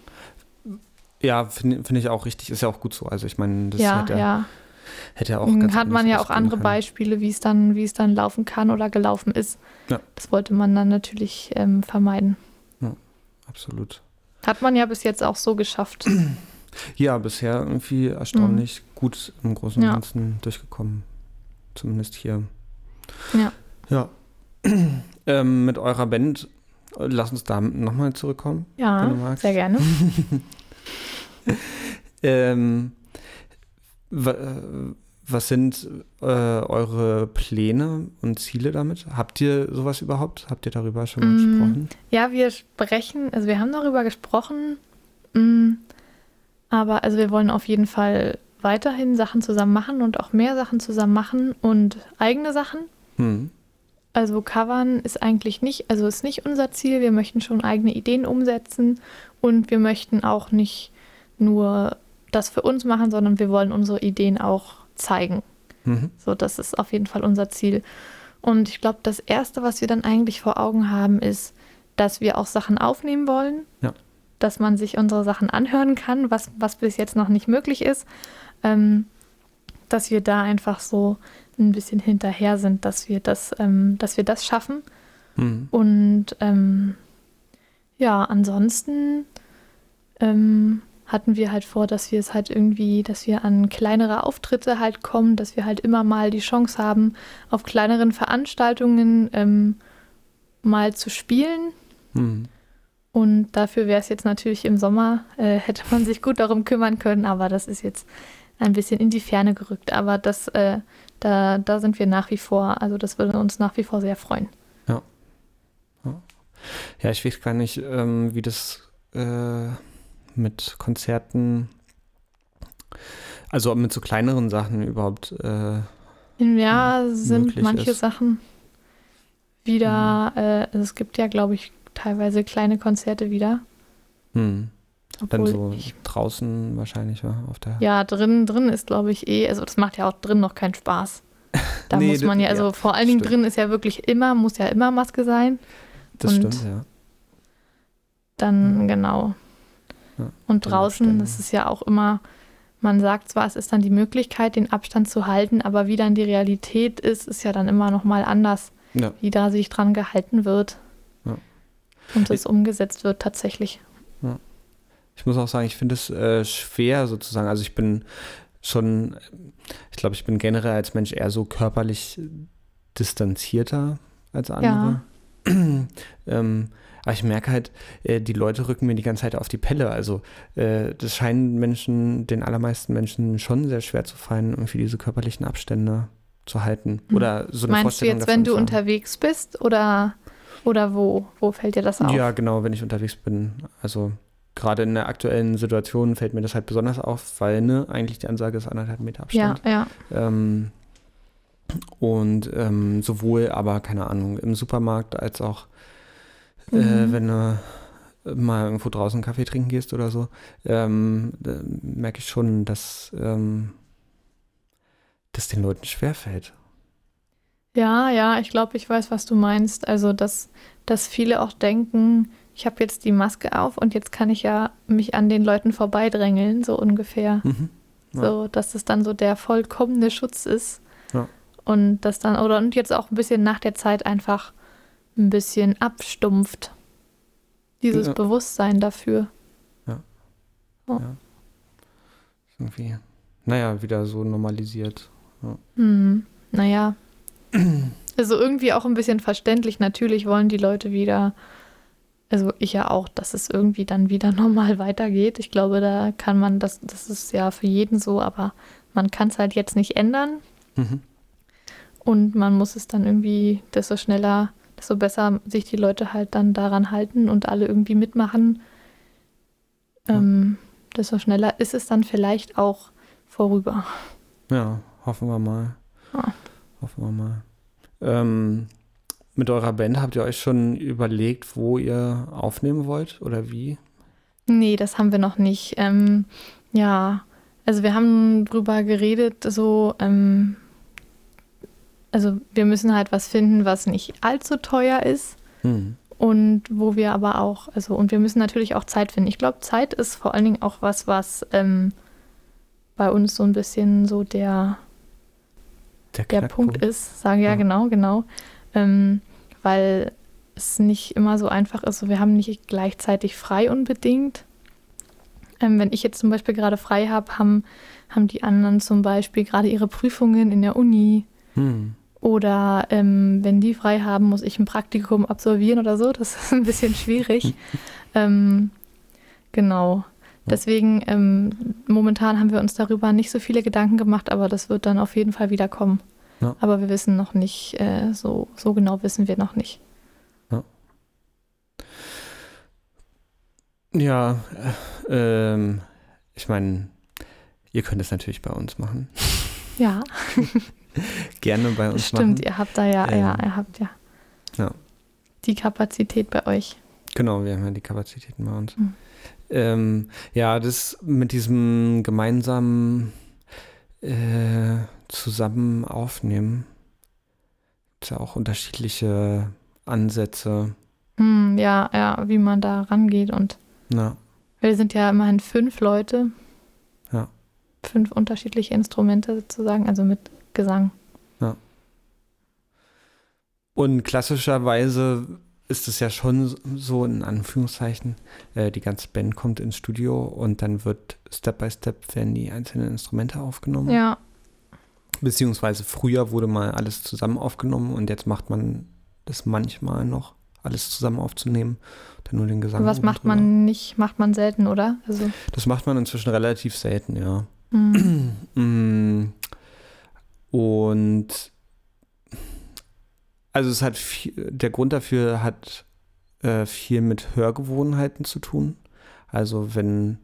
Ja, finde find ich auch richtig, ist ja auch gut so. Also ich meine, das ja, hätte, ja, ja. hätte ja auch Dann ganz hat man ja auch andere können. Beispiele, wie es dann, wie es dann laufen kann oder gelaufen ist. Ja. Das wollte man dann natürlich ähm, vermeiden. Absolut. Hat man ja bis jetzt auch so geschafft. Ja, bisher irgendwie erstaunlich gut im Großen und. Ja. Ganzen durchgekommen. Zumindest hier. Ja. Ja. (clears throat) ähm, mit eurer Band, äh, lass uns da nochmal zurückkommen. Wenn Ja, du magst. sehr gerne. (laughs) Ähm, äh, was sind äh, eure Pläne und Ziele damit? Habt ihr sowas überhaupt? Habt ihr darüber schon mal Mm. gesprochen? Ja, wir sprechen, also wir haben darüber gesprochen, mm, aber also wir wollen auf jeden Fall weiterhin Sachen zusammen machen und auch mehr Sachen zusammen machen und eigene Sachen. Hm. Also covern ist eigentlich nicht, also ist nicht unser Ziel. Wir möchten schon eigene Ideen umsetzen und wir möchten auch nicht nur das für uns machen, sondern wir wollen unsere Ideen auch zeigen. Mhm. So, das ist auf jeden Fall unser Ziel. Und ich glaube, das Erste, was wir dann eigentlich vor Augen haben, ist, dass wir auch Sachen aufnehmen wollen. Ja. Dass man sich unsere Sachen anhören kann, was, was bis jetzt noch nicht möglich ist. Ähm, dass wir da einfach so ein bisschen hinterher sind, dass wir das, ähm, dass wir das schaffen. Hm. Und ähm, ja, ansonsten ähm, hatten wir halt vor, dass wir es halt irgendwie, dass wir an kleinere Auftritte halt kommen, dass wir halt immer mal die Chance haben, auf kleineren Veranstaltungen ähm, mal zu spielen. Hm. Und dafür wäre es jetzt natürlich im Sommer, äh, hätte man sich gut darum kümmern können, aber das ist jetzt ein bisschen in die Ferne gerückt. Aber das, äh, da, da sind wir nach wie vor, also das würde uns nach wie vor sehr freuen. Ja, ich weiß gar nicht, ähm, wie das äh, mit Konzerten, also mit so kleineren Sachen überhaupt. Äh, Ja, sind manche ist. Sachen wieder, äh, also es gibt ja, glaube ich, teilweise kleine Konzerte wieder. Hm. Dann Obwohl so draußen wahrscheinlich, wa? Auf der. ja, drin, drin ist, glaube ich, eh, also das macht ja auch drin noch keinen Spaß. (laughs) Da Nee, muss man ja, also ja, vor allen Dingen stimmt. drin ist ja wirklich immer, muss ja immer Maske sein. das und- stimmt, ja. Dann, Ja. genau. Ja, Und draußen, das ist ja auch immer, man sagt zwar, es ist dann die Möglichkeit, den Abstand zu halten, aber wie dann die Realität ist, ist ja dann immer noch mal anders, Ja. wie da sich dran gehalten wird. Und es umgesetzt wird tatsächlich. Ich muss auch sagen, ich finde es äh, schwer sozusagen. Also ich bin schon, ich glaube, ich bin generell als Mensch eher so körperlich distanzierter als andere. (clears throat) ähm, aber ich merke halt, äh, die Leute rücken mir die ganze Zeit auf die Pelle. Also äh, das scheint Menschen, den allermeisten Menschen schon sehr schwer zu fallen, irgendwie diese körperlichen Abstände zu halten. Mhm. Oder so eine Meinst du Vorstellung jetzt, wenn du unterwegs bist oder, oder wo? Wo fällt dir das auf? Ja, genau, wenn ich unterwegs bin. Also gerade in der aktuellen Situation fällt mir das halt besonders auf, weil ne, eigentlich die Ansage ist anderthalb Meter ja, Abstand. ja. Ähm, Und ähm, sowohl aber, keine Ahnung, im Supermarkt als auch, äh, Mhm. wenn du mal irgendwo draußen Kaffee trinken gehst oder so, ähm, merke ich schon, dass ähm, das den Leuten schwerfällt. Ja, ja, ich glaube, ich weiß, was du meinst. Also, dass, dass viele auch denken, ich habe jetzt die Maske auf und jetzt kann ich ja mich an den Leuten vorbeidrängeln, so ungefähr. Mhm. Ja. So, dass es dann so der vollkommene Schutz ist. Ja. Und das dann, oder und jetzt auch ein bisschen nach der Zeit einfach ein bisschen abstumpft. Dieses Ja. Bewusstsein dafür. Irgendwie, naja, wieder so normalisiert. Hm, naja. Also irgendwie auch ein bisschen verständlich. Natürlich wollen die Leute wieder, also ich ja auch, dass es irgendwie dann wieder (laughs) normal weitergeht. Ich glaube, da kann man, das, das ist ja für jeden so, aber man kann es halt jetzt nicht ändern. Mhm. Und man muss es dann irgendwie, desto schneller, desto besser sich die Leute halt dann daran halten und alle irgendwie mitmachen, ähm, desto schneller ist es dann vielleicht auch vorüber. Ja, hoffen wir mal. Ja. Hoffen wir mal. Ähm, mit eurer Band habt ihr euch schon überlegt, wo ihr aufnehmen wollt oder wie? Nee, das haben wir noch nicht. Ähm, ja, also wir haben drüber geredet, so, ähm, also wir müssen halt was finden, was nicht allzu teuer ist Hm. und wo wir aber auch, also und wir müssen natürlich auch Zeit finden. Ich glaube, Zeit ist vor allen Dingen auch was, was ähm, bei uns so ein bisschen so der, der Punkt ist. Sage ja, Ja. genau, genau. Ähm, weil es nicht immer so einfach ist. So, wir haben nicht gleichzeitig frei unbedingt. Ähm, wenn ich jetzt zum Beispiel gerade frei habe, haben, haben die anderen zum Beispiel gerade ihre Prüfungen in der Uni. Hm. Oder ähm, wenn die frei haben, muss ich ein Praktikum absolvieren oder so. Das (laughs) ist ein bisschen schwierig. (laughs) ähm, genau. Deswegen, ähm, momentan haben wir uns darüber nicht so viele Gedanken gemacht, aber das wird dann auf jeden Fall wieder kommen. Ja. Aber wir wissen noch nicht, äh, so, so genau wissen wir noch nicht. Ja, äh, ähm, ich meine, ihr könnt es natürlich bei uns machen. Ja, (laughs) Gerne bei uns stimmt, machen. ihr habt da ja, Ähm, ja, ihr habt ja, ja. die Kapazität bei euch. Genau, wir haben ja die Kapazitäten bei uns. Mhm. Ähm, ja, das mit diesem gemeinsamen äh, zusammen aufnehmen, ist ja auch unterschiedliche Ansätze. Hm, ja, ja, wie man da rangeht und Na, wir sind ja immerhin fünf Leute. Ja. Fünf unterschiedliche Instrumente sozusagen, also mit Gesang. Und klassischerweise ist es ja schon so, in Anführungszeichen, äh, die ganze Band kommt ins Studio und dann wird Step by Step werden die einzelnen Instrumente aufgenommen. Ja, Beziehungsweise früher wurde mal alles zusammen aufgenommen und jetzt macht man das manchmal noch, alles zusammen aufzunehmen. Dann nur den Gesang. was oben macht drüber. man nicht, macht man selten, oder? Also, Das macht man inzwischen relativ selten, ja. hm, Mm. Und also es hat viel, der Grund dafür hat äh, viel mit Hörgewohnheiten zu tun. Also wenn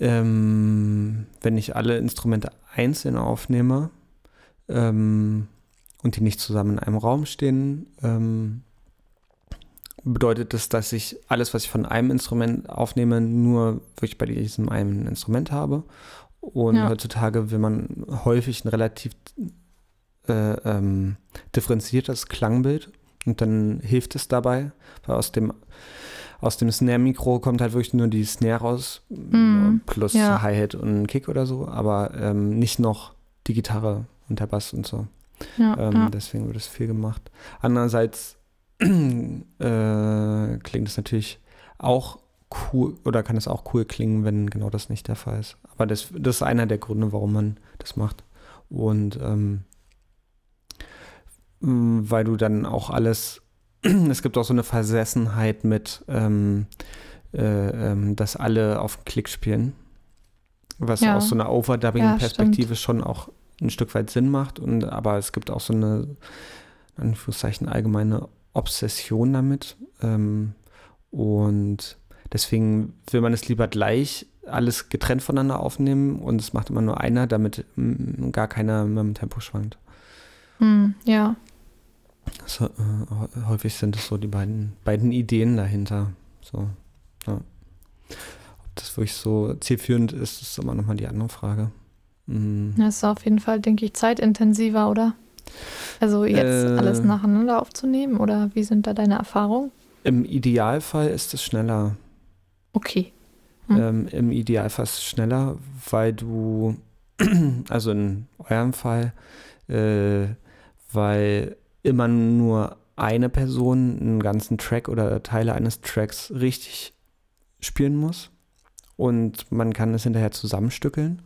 ähm, wenn ich alle Instrumente einzeln aufnehme ähm, und die nicht zusammen in einem Raum stehen, ähm, bedeutet das, dass ich alles, was ich von einem Instrument aufnehme, nur wirklich bei diesem einen Instrument habe. Und Ja. heutzutage will man häufig ein relativ äh, ähm, differenziertes Klangbild und dann hilft es dabei, weil aus dem aus dem Snare-Mikro kommt halt wirklich nur die Snare raus, Mhm. plus Ja. Hi-Hat und Kick oder so, aber ähm, nicht noch die Gitarre und der Bass und so. ja, Ähm, ja. Deswegen wird es viel gemacht. Andererseits (clears throat) äh, klingt es natürlich auch cool oder kann es auch cool klingen, wenn genau das nicht der Fall ist. Aber das, das ist einer der Gründe, warum man das macht. Und ähm, weil du dann auch alles, (clears throat) es gibt auch so eine Versessenheit mit, ähm, äh, ähm, dass alle auf den Klick spielen. Was Ja. aus so einer Overdubbing-Perspektive schon auch ein Stück weit Sinn macht. Und aber es gibt auch so eine, in Anführungszeichen, allgemeine Obsession damit. Ähm, und deswegen will man es lieber gleich alles getrennt voneinander aufnehmen und es macht immer nur einer, damit mm, gar keiner mit dem Tempo schwankt. Hm, ja. So, äh, häufig sind es so die beiden, beiden Ideen dahinter. So, ja. Ob das wirklich so zielführend ist, ist immer nochmal die andere Frage. Mhm. Das ist auf jeden Fall, denke ich, zeitintensiver, oder? Also jetzt äh, alles nacheinander aufzunehmen oder wie sind da deine Erfahrungen? Im Idealfall ist es schneller. Okay. Hm. Ähm, Im Idealfall ist es schneller, weil du, (clears throat) also in eurem Fall, äh, weil immer nur eine Person einen ganzen Track oder Teile eines Tracks richtig spielen muss und man kann es hinterher zusammenstückeln,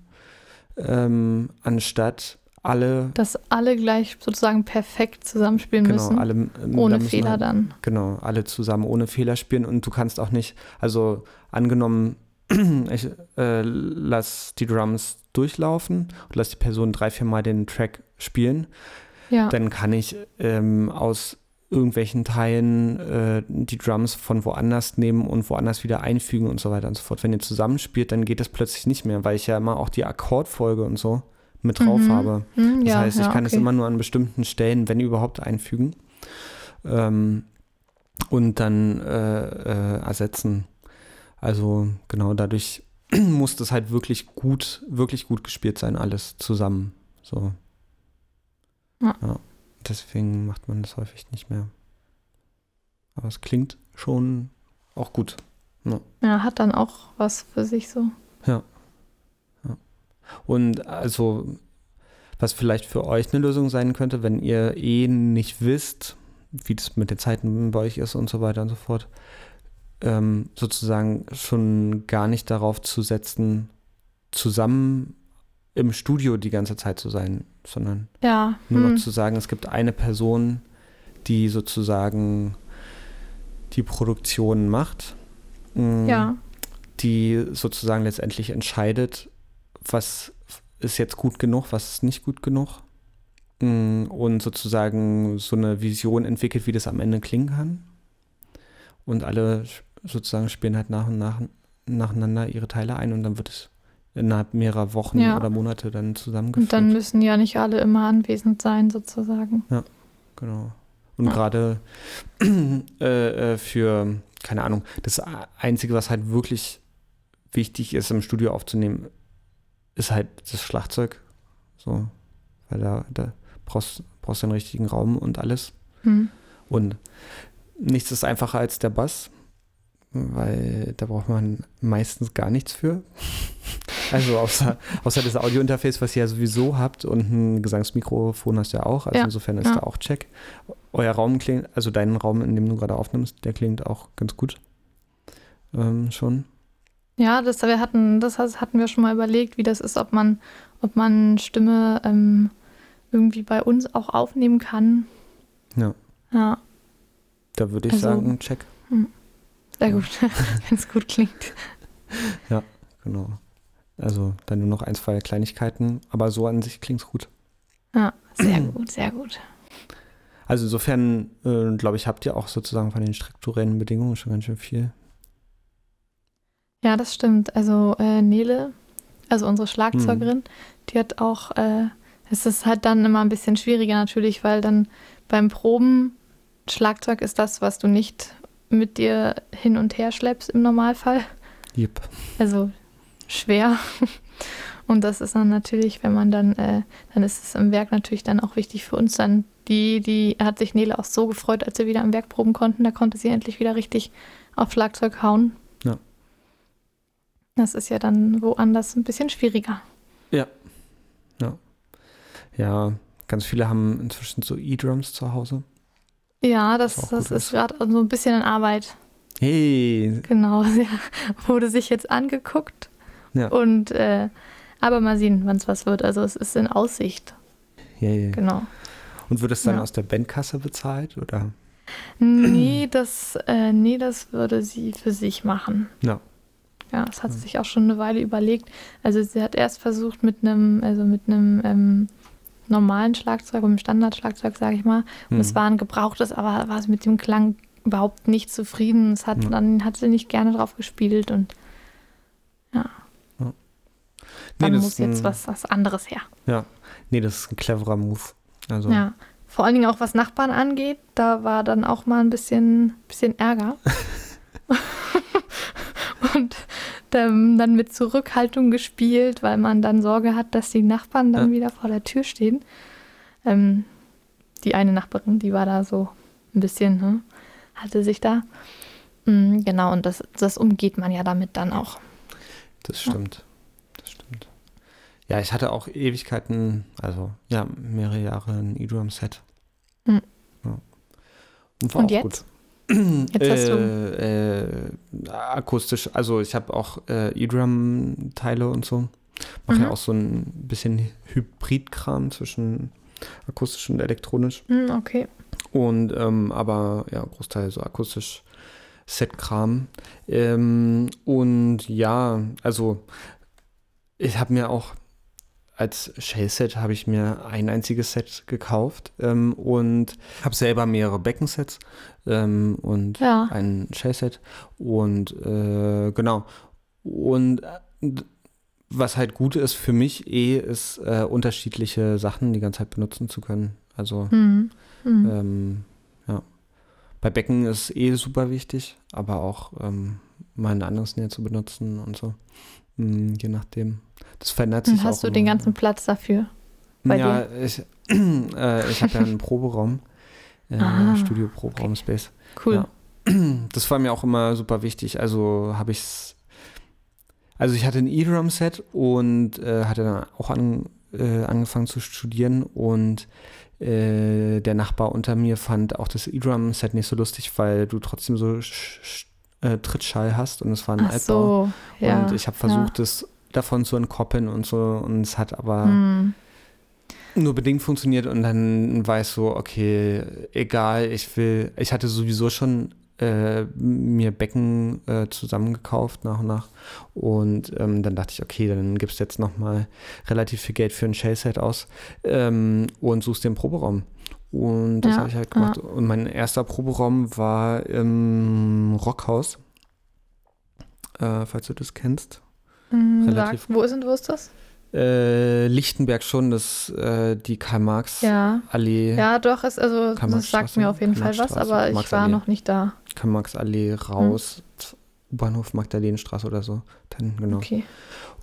ähm, anstatt alle. Dass alle gleich sozusagen perfekt zusammenspielen genau, müssen. Alle, ähm, ohne da Fehler halt, dann. Genau, alle zusammen ohne Fehler spielen und du kannst auch nicht, also angenommen, (clears throat) ich äh, lass die Drums durchlaufen und lass die Person drei, vier Mal den Track spielen, ja. dann kann ich ähm, aus irgendwelchen Teilen äh, die Drums von woanders nehmen und woanders wieder einfügen und so weiter und so fort. Wenn ihr zusammenspielt, dann geht das plötzlich nicht mehr, weil ich ja immer auch die Akkordfolge und so mit drauf mhm. habe. Mhm, das ja, heißt, ich ja, kann okay. es immer nur an bestimmten Stellen, wenn überhaupt, einfügen ähm, und dann äh, äh, ersetzen. Also genau dadurch (clears throat) muss das halt wirklich gut, wirklich gut gespielt sein, alles zusammen. So. Ja. ja. Deswegen macht man das häufig nicht mehr. Aber es klingt schon auch gut. Ja. ja, hat dann auch was für sich so. Ja. ja. Und also, was vielleicht für euch eine Lösung sein könnte, wenn ihr eh nicht wisst, wie das mit den Zeiten bei euch ist und so weiter und so fort, ähm, sozusagen schon gar nicht darauf zu setzen, zusammen im Studio die ganze Zeit zu sein, sondern ja. nur hm. noch zu sagen, es gibt eine Person, die sozusagen die Produktion macht, mh, mm, ja. die sozusagen letztendlich entscheidet, was ist jetzt gut genug, was ist nicht gut genug mh, mm, und sozusagen so eine Vision entwickelt, wie das am Ende klingen kann. Und alle sozusagen spielen halt nach und nach nacheinander ihre Teile ein und dann wird es innerhalb mehrerer Wochen ja. oder Monate dann zusammengeführt. Und dann müssen ja nicht alle immer anwesend sein, sozusagen. Ja, genau. Und ja. gerade (clears throat) äh, äh, für, keine Ahnung, das Einzige, was halt wirklich wichtig ist, im Studio aufzunehmen, ist halt das Schlagzeug. So, weil da, da brauchst, brauchst du einen richtigen Raum und alles. Hm. Und nichts ist einfacher als der Bass, weil da braucht man meistens gar nichts für. (laughs) Also außer, (laughs) außer das Audiointerface, was ihr ja sowieso habt und ein Gesangsmikrofon hast du ja auch. Also ja. insofern ist ja. da auch Check. Euer Raum klingt, also dein Raum, in dem du gerade aufnimmst, der klingt auch ganz gut. Ähm, schon. Ja, das, wir hatten, das hatten wir schon mal überlegt, wie das ist, ob man, ob man Stimme ähm, irgendwie bei uns auch aufnehmen kann. Ja. Ja. Da würde ich also, sagen, check. Hm. Sehr gut, (laughs) wenn es gut klingt. (laughs) Ja, genau. Also dann nur noch ein, zwei Kleinigkeiten, aber so an sich klingt es gut. Ja, sehr gut, sehr gut. Also insofern, äh, glaube ich, habt ihr auch sozusagen von den strukturellen Bedingungen schon ganz schön viel. Ja, das stimmt. Also äh, Nele, also unsere Schlagzeugerin, hm. die hat auch, äh, es ist halt dann immer ein bisschen schwieriger natürlich, weil dann beim Proben Schlagzeug ist das, was du nicht mit dir hin und her schleppst im Normalfall. Yep. Also schwer. (laughs) Und das ist dann natürlich, wenn man dann, äh, dann ist es im Werk natürlich dann auch wichtig für uns dann. Die, die hat sich Nele auch so gefreut, als wir wieder am Werk proben konnten. Da konnte sie endlich wieder richtig auf Schlagzeug hauen. Ja. Das ist ja dann woanders ein bisschen schwieriger. Ja. Ja. Ja, ganz viele haben inzwischen so E-Drums zu Hause. Ja, das, das, ist gerade so ein bisschen in Arbeit. Hey. Genau, (laughs) ja. Wurde sich jetzt angeguckt. Ja. Und äh, aber mal sehen, wann es was wird. Also es ist in Aussicht. Ja, ja. Genau. Und wird es dann ja. aus der Bandkasse bezahlt oder? Nee, das, äh, nee, das würde sie für sich machen. Ja. Ja, das hat sie sich auch schon eine Weile überlegt. Also sie hat erst versucht mit einem, also mit einem ähm, normalen Schlagzeug, mit einem Standardschlagzeug, sage ich mal. Und mhm. es war ein gebrauchtes, aber war es mit dem Klang überhaupt nicht zufrieden. Es hat, ja. Dann hat sie nicht gerne drauf gespielt und ja. Ja. Nee, dann muss jetzt was, was anderes her. Ja, nee, das ist ein cleverer Move. Also, Ja. Vor allen Dingen auch was Nachbarn angeht, da war dann auch mal ein bisschen, bisschen Ärger. (laughs) Und ähm, dann mit Zurückhaltung gespielt, weil man dann Sorge hat, dass die Nachbarn dann Ja. wieder vor der Tür stehen. Ähm, die eine Nachbarin, die war da so ein bisschen, ne, hatte sich da. Mm, genau, und das, das umgeht man ja damit dann auch. das stimmt. Das stimmt. Ja, ich hatte auch Ewigkeiten, also ja, mehrere Jahre ein E-Drum-Set. Hm. Ja. Und war Und auch jetzt? gut. Jetzt hast du. äh, äh, akustisch, also ich habe auch äh, E-Drum-Teile und so. Mache Mhm. ja auch so ein bisschen Hybrid-Kram zwischen akustisch und elektronisch. Hm, okay. Und ähm, aber ja, Großteil so akustisch Set-Kram. Ähm, und ja, also ich habe mir auch als Shell-Set habe ich mir ein einziges Set gekauft ähm, und habe selber mehrere Beckensets ähm, und Ja. ein Shell-Set und äh, genau. Und äh, was halt gut ist für mich eh, ist äh, unterschiedliche Sachen die ganze Zeit benutzen zu können. Also Hm. Hm. ähm, ja. Bei Becken ist eh super wichtig, aber auch ähm, mal ein anderes Näher zu benutzen und so. Hm, je nachdem. Das verändert sich Und hast auch du den immer. ganzen Platz dafür? bei ja, ich, (clears throat) äh, ich habe ja einen (laughs) Proberaum. Äh, Ah, Studio Proberaum Space. Cool. Ja. (clears throat) Das war mir auch immer super wichtig. Also habe ich's. Also ich hatte ein E-Drum-Set und äh, hatte dann auch an, äh, angefangen zu studieren und äh, der Nachbar unter mir fand auch das E-Drum-Set nicht so lustig, weil du trotzdem so sch äh, Trittschall hast und es war ein Ach Altbau. so, ja. und ich habe versucht, das davon zu entkoppeln und so und es hat aber Hm. nur bedingt funktioniert und dann war ich so, okay, egal, ich will, ich hatte sowieso schon äh, mir Becken äh, zusammengekauft nach und nach und ähm, dann dachte ich, okay, dann gibst du jetzt nochmal relativ viel Geld für ein Shell-Set aus ähm, und suchst den Proberaum. Und das Ja, habe ich halt gemacht. Und mein erster Proberaum war im Rockhaus, äh, falls du das kennst. Hm, relativ- Sag, wo ist, denn- wo ist das? Äh, Lichtenberg schon, das äh, die Karl-Marx Ja. Allee, Ja, doch, ist, also das sagt mir auf jeden Fall was, aber ich war noch nicht da. Karl-Marx-Allee raus, U-Bahnhof Magdalenenstraße oder so. Dann, genau. Okay.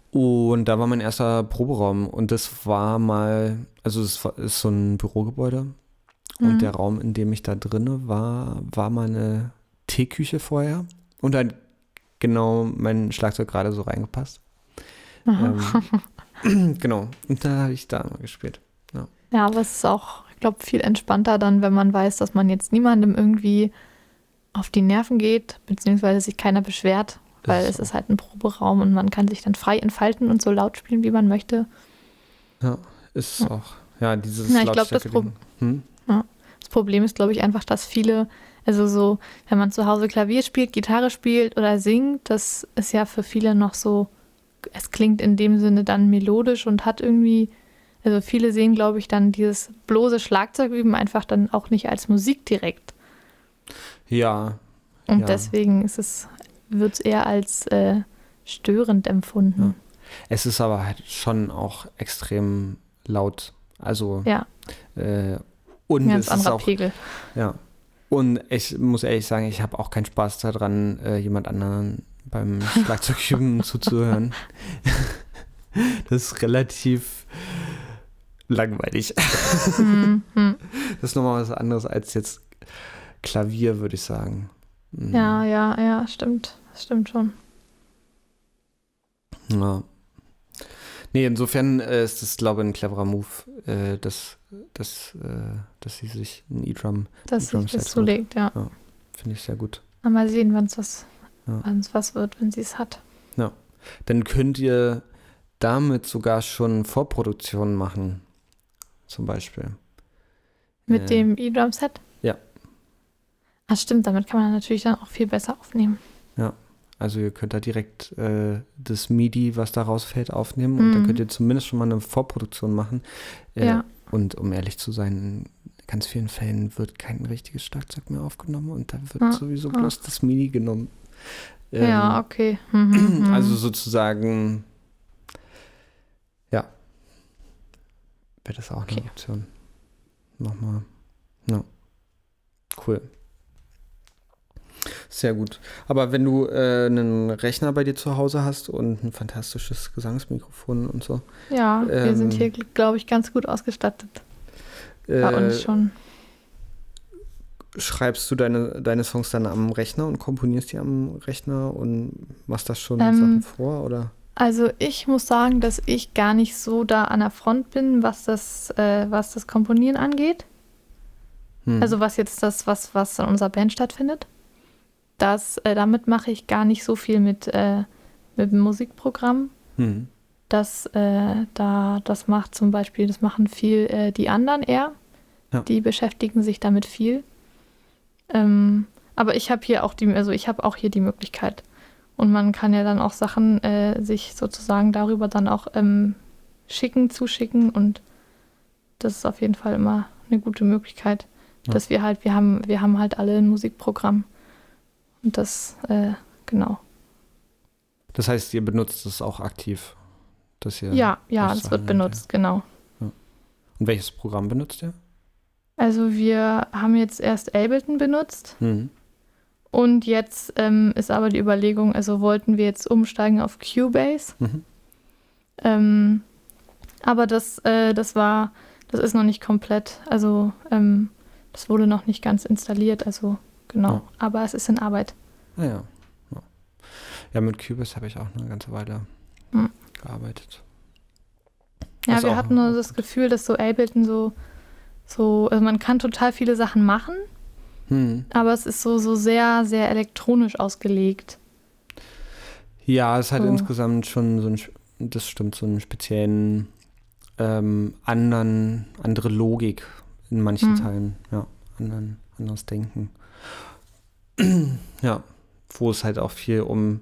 Und da war mein erster Proberaum und das war mal, also es war- ist so ein Bürogebäude und Mhm. der Raum, in dem ich da drinne war, war mal eine Teeküche vorher und da hat genau mein Schlagzeug gerade so reingepasst. Ähm, (laughs) genau, und da habe ich da mal gespielt. Ja, aber es ist auch, ich glaube, viel entspannter dann, wenn man weiß, dass man jetzt niemandem irgendwie auf die Nerven geht, beziehungsweise sich keiner beschwert, weil ist es so. ist halt ein Proberaum und man kann sich dann frei entfalten und so laut spielen, wie man möchte. Ist Ja. auch, ja, dieses Ja, ich glaub, das Lautstärke-Ding. Hm? Das Problem ist, glaube ich, einfach, dass viele, also so, wenn man zu Hause Klavier spielt, Gitarre spielt oder singt, das ist ja für viele noch so, es klingt in dem Sinne dann melodisch und hat irgendwie, also viele sehen, glaube ich, dann dieses bloße Schlagzeugüben einfach dann auch nicht als Musik direkt. Ja, Und Ja. deswegen ist es, wird es eher als äh, störend empfunden. es ist aber halt schon auch extrem laut. Also, Ja, äh, und ein ganz es ist anderer auch, Pegel. ja. Und ich muss ehrlich sagen, ich habe auch keinen Spaß daran, äh, jemand anderen beim (laughs) Schlagzeugüben zuzuhören. (laughs) Das ist relativ langweilig. Hm, hm. Das ist nochmal was anderes als jetzt Klavier, würde ich sagen. Mhm. Ja, ja, ja, stimmt. Das stimmt schon. Ja. Nee, insofern äh, ist das, glaube ich, ein cleverer Move, äh, dass, äh, dass sie sich ein E-Drum, Dass Drum sich das zulegt, ja. finde ich sehr gut. Mal sehen, wann es was, Ja. was wird, wenn sie es hat. Dann könnt ihr damit sogar schon Vorproduktionen machen, zum Beispiel. Mit Äh, dem E-Drum-Set? ja. Ach stimmt, damit kann man natürlich dann auch viel besser aufnehmen. Also ihr könnt da direkt äh, das MIDI, was da rausfällt, aufnehmen und dann Mhm. könnt ihr zumindest schon mal eine Vorproduktion machen. Äh, Ja. Und um ehrlich zu sein, in ganz vielen Fällen wird kein richtiges Schlagzeug mehr aufgenommen und da wird Ja, sowieso ja. bloß das MIDI genommen. ja, Ähm, okay. Mhm, (clears throat) mhm. Also sozusagen, ja, wäre das auch Okay. eine Option. nochmal. Ja. Cool. Sehr gut. Aber wenn du äh, einen Rechner bei dir zu Hause hast und ein fantastisches Gesangsmikrofon und so. Ja, wir Ähm, sind hier, glaube ich, ganz gut ausgestattet. Bei Äh, uns schon. schreibst du deine, deine Songs dann am Rechner und komponierst die am Rechner und machst das schon Ähm, Sachen vor? Oder? Also ich muss sagen, dass ich gar nicht so da an der Front bin, was das, äh, was das Komponieren angeht. Hm. Also was jetzt das, was, was in unserer Band stattfindet. Das, äh, damit mache ich gar nicht so viel mit, äh, mit dem Musikprogramm. Hm. Das, äh, da, das macht zum Beispiel, das machen viel äh, die anderen eher. Ja. Die beschäftigen sich damit viel. Ähm, aber ich habe hier auch die, also ich habe auch hier die Möglichkeit. Und man kann ja dann auch Sachen äh, sich sozusagen darüber dann auch ähm, schicken, zuschicken und das ist auf jeden Fall immer eine gute Möglichkeit, Ja. dass wir halt, wir haben, wir haben halt alle ein Musikprogramm. Und das, äh, genau. Das heißt, ihr benutzt es auch aktiv. Dass ihr Ja, ja, es wird benutzt, genau. Und welches Programm benutzt ihr? Also wir haben jetzt erst Ableton benutzt Hm. und jetzt ähm, ist aber die Überlegung, also wollten wir jetzt umsteigen auf Cubase. Mhm. Ähm, aber das, äh, das war, das ist noch nicht komplett, also ähm, das wurde noch nicht ganz installiert, also genau. Ja. Aber es ist in Arbeit. Ja. ja. Ja, mit Cubase habe ich auch eine ganze Weile Hm. gearbeitet. Ja, Ist wir hatten nur das. Gefühl, dass so Ableton so, so, also man kann total viele Sachen machen, Hm. aber es ist so, so sehr, sehr elektronisch ausgelegt. Ja, es hat So. insgesamt schon so ein, das stimmt, so einen speziellen ähm, anderen, andere Logik in manchen Hm. Teilen, ja, anderen, anderes Denken. (clears throat) ja, wo es halt auch viel um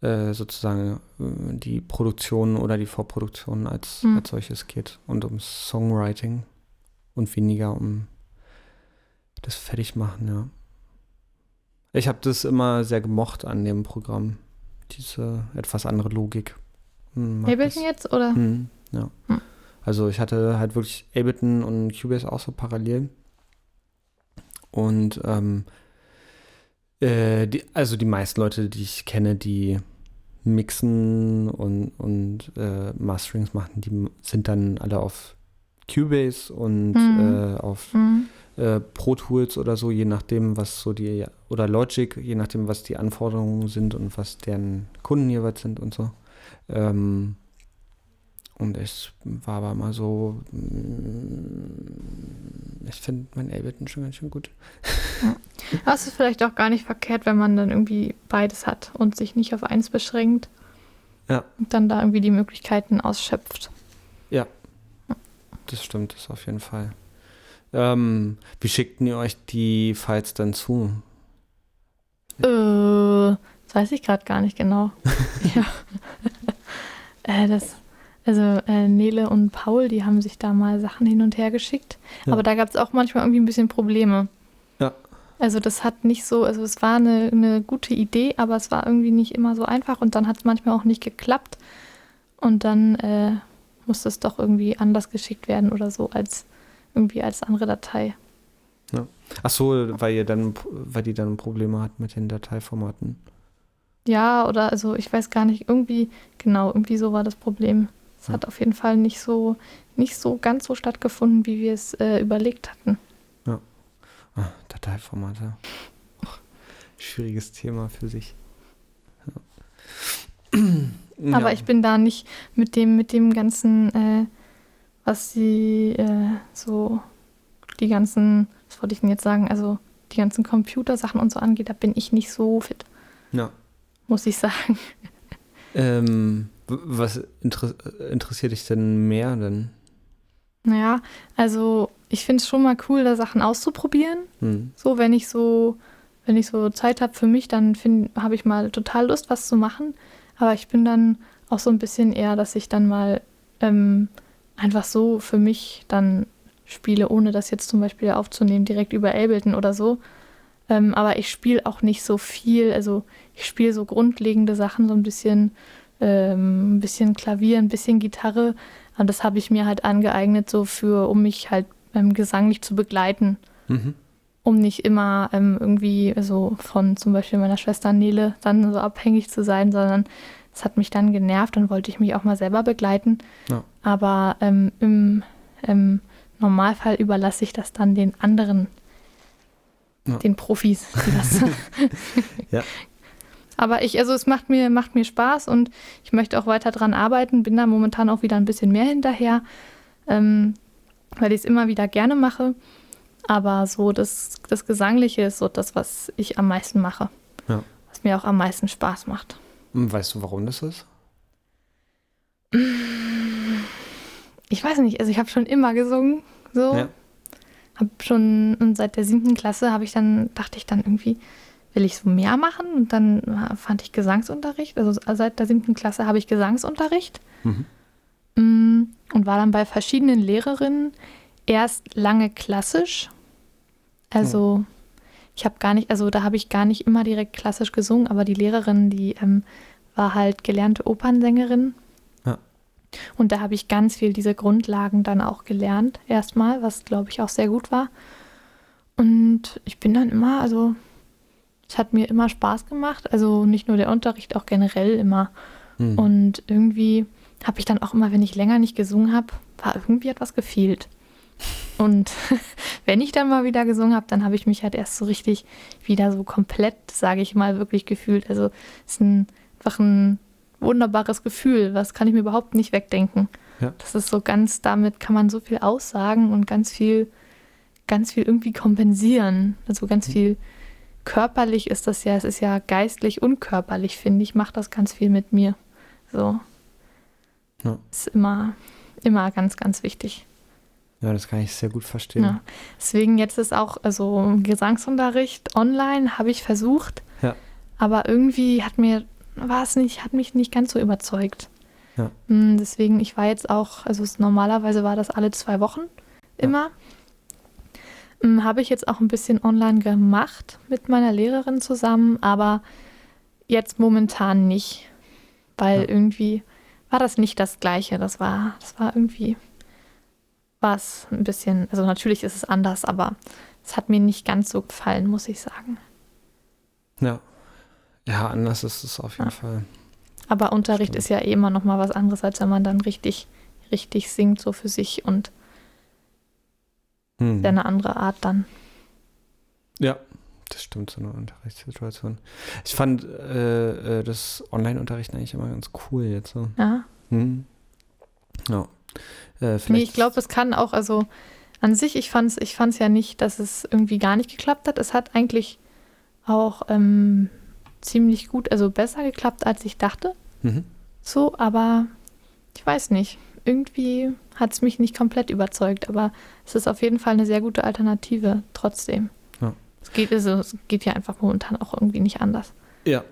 äh, sozusagen äh, die Produktion oder die Vorproduktion als, Hm. als solches geht und um Songwriting und weniger um das Fertigmachen, ja. Ich habe das immer sehr gemocht an dem Programm, diese etwas andere Logik. Hm, Ableton jetzt oder? Hm, ja. Hm. Also ich hatte halt wirklich Ableton und Cubase auch so parallel. Und ähm, äh, die, also die meisten Leute, die ich kenne, die mixen und, und äh, Masterings machen, die sind dann alle auf Cubase und Mhm. äh, auf Mhm. äh, Pro Tools oder so, je nachdem, was so die, oder Logic, je nachdem, was die Anforderungen sind und was deren Kunden jeweils sind und so. Ähm, und ich war aber mal so, mm, ich finde mein Ableton schon ganz schön gut. Aber (laughs) es ist vielleicht auch gar nicht verkehrt, wenn man dann irgendwie beides hat und sich nicht auf eins beschränkt. Ja. Und dann da irgendwie die Möglichkeiten ausschöpft. Das stimmt, das auf jeden Fall. Ähm, wie schickten ihr euch die Files dann zu? Äh, das weiß ich gerade gar nicht genau. (laughs) ja. (laughs) äh, das, also äh, Nele und Paul, die haben sich da mal Sachen hin und her geschickt. Ja. Aber da gab es auch manchmal irgendwie ein bisschen Probleme. Ja. Also das hat nicht so, also es war eine, eine gute Idee, aber es war irgendwie nicht immer so einfach und dann hat es manchmal auch nicht geklappt. Und dann äh, musste es doch irgendwie anders geschickt werden oder so als irgendwie als andere Datei. Ach so, weil ihr dann, weil die dann Probleme hat mit den Dateiformaten. Ja, oder also ich weiß gar nicht, irgendwie, genau, irgendwie so war das Problem. Es Ja. hat auf jeden Fall nicht so, nicht so ganz so stattgefunden, wie wir es äh, überlegt hatten. Ah, Dateiformate. Schwieriges Thema für sich. Ja. Aber ich bin da nicht mit dem, mit dem ganzen, äh, was sie äh, so, die ganzen, was wollte ich denn jetzt sagen, also die ganzen Computersachen und so angeht, da bin ich nicht so fit, Ja. muss ich sagen. Ähm, was inter interessiert dich denn mehr denn? Naja, also ich finde es schon mal cool, da Sachen auszuprobieren. Hm. So, wenn ich so, wenn ich so Zeit habe für mich, dann habe ich mal total Lust, was zu machen. Aber ich bin dann auch so ein bisschen eher, dass ich dann mal ähm, einfach so für mich dann spiele, ohne das jetzt zum Beispiel aufzunehmen, direkt über Ableton oder so. Ähm, aber ich spiele auch nicht so viel. Also ich spiele so grundlegende Sachen, so ein bisschen, ähm, ein bisschen Klavier, ein bisschen Gitarre. Und das habe ich mir halt angeeignet, so für, um mich halt ähm, gesanglich zu begleiten, Mhm. um nicht immer ähm, irgendwie so von zum Beispiel meiner Schwester Nele dann so abhängig zu sein, sondern es hat mich dann genervt und wollte ich mich auch mal selber begleiten. Ja. Aber ähm, im, im Normalfall überlasse ich das dann den anderen, Ja. den Profis. Die das (laughs) Ja. Aber ich, also es macht mir, macht mir Spaß und ich möchte auch weiter dran arbeiten, bin da momentan auch wieder ein bisschen mehr hinterher, ähm, weil ich es immer wieder gerne mache. Aber so das, das Gesangliche ist so das, was ich am meisten mache. Ja. Was mir auch am meisten Spaß macht. Und Weißt du, warum das ist? Ich weiß nicht, also ich habe schon immer gesungen, so. Ja. Hab schon und seit der siebten Klasse habe ich dann, dachte ich dann irgendwie, will ich so mehr machen? Und dann fand ich Gesangsunterricht. Also seit der siebten Klasse habe ich Gesangsunterricht. Mhm. Mm, Und war dann bei verschiedenen Lehrerinnen erst lange klassisch. Also ich habe gar nicht, also da habe ich gar nicht immer direkt klassisch gesungen, aber die Lehrerin, die ähm, war halt gelernte Opernsängerin. Ja. Und da habe ich ganz viel diese Grundlagen dann auch gelernt, erstmal, was glaube ich auch sehr gut war. Und ich bin dann immer, also es hat mir immer Spaß gemacht, also nicht nur der Unterricht, auch generell immer. Mhm. Und irgendwie habe ich dann auch immer, wenn ich länger nicht gesungen habe, war irgendwie etwas gefehlt. Und (laughs) wenn ich dann mal wieder gesungen habe, dann habe ich mich halt erst so richtig wieder so komplett, sage ich mal, wirklich gefühlt. Also es ist ein, einfach ein wunderbares Gefühl, was kann ich mir überhaupt nicht wegdenken. Ja. Das ist so ganz, damit kann man so viel aussagen und ganz viel, ganz viel irgendwie kompensieren. Also ganz viel körperlich ist das ja, es ist ja geistlich und körperlich, finde ich, macht das ganz viel mit mir. So. Ja. Ist immer, immer ganz, ganz wichtig. ja, das kann ich sehr gut verstehen. Ja. Deswegen jetzt ist auch, also Gesangsunterricht online habe ich versucht, Ja. aber irgendwie hat mir, war es nicht, hat mich nicht ganz so überzeugt. Ja. Mm, Deswegen, ich war jetzt auch, also normalerweise war das alle zwei Wochen immer. Mm, Habe ich jetzt auch ein bisschen online gemacht mit meiner Lehrerin zusammen, aber jetzt momentan nicht, weil Ja. irgendwie war das nicht das Gleiche. Das war, das war irgendwie, war es ein bisschen, also natürlich ist es anders, aber es hat mir nicht ganz so gefallen, muss ich sagen. Ja. Ja, anders ist es auf jeden Ja. Fall. Aber Unterricht Stimmt. ist ja eh immer noch mal was anderes, als wenn man dann richtig, richtig singt, so für sich und Hm. sehr eine andere Art dann. Ja, das stimmt, so eine Unterrichtssituation. Ich fand äh, äh, das Online-Unterrichten eigentlich immer ganz cool jetzt so. Ja. Hm. Ja. Äh, Nee, ich glaube, es kann auch, also an sich, ich fand es ich fand's ja nicht, dass es irgendwie gar nicht geklappt hat. Es hat eigentlich auch ähm, ziemlich gut, also besser geklappt, als ich dachte. Mhm. So, aber ich weiß nicht. Irgendwie hat es mich nicht komplett überzeugt, aber es ist auf jeden Fall eine sehr gute Alternative trotzdem. Ja. Es geht, also, es geht ja einfach momentan auch irgendwie nicht anders. Ja.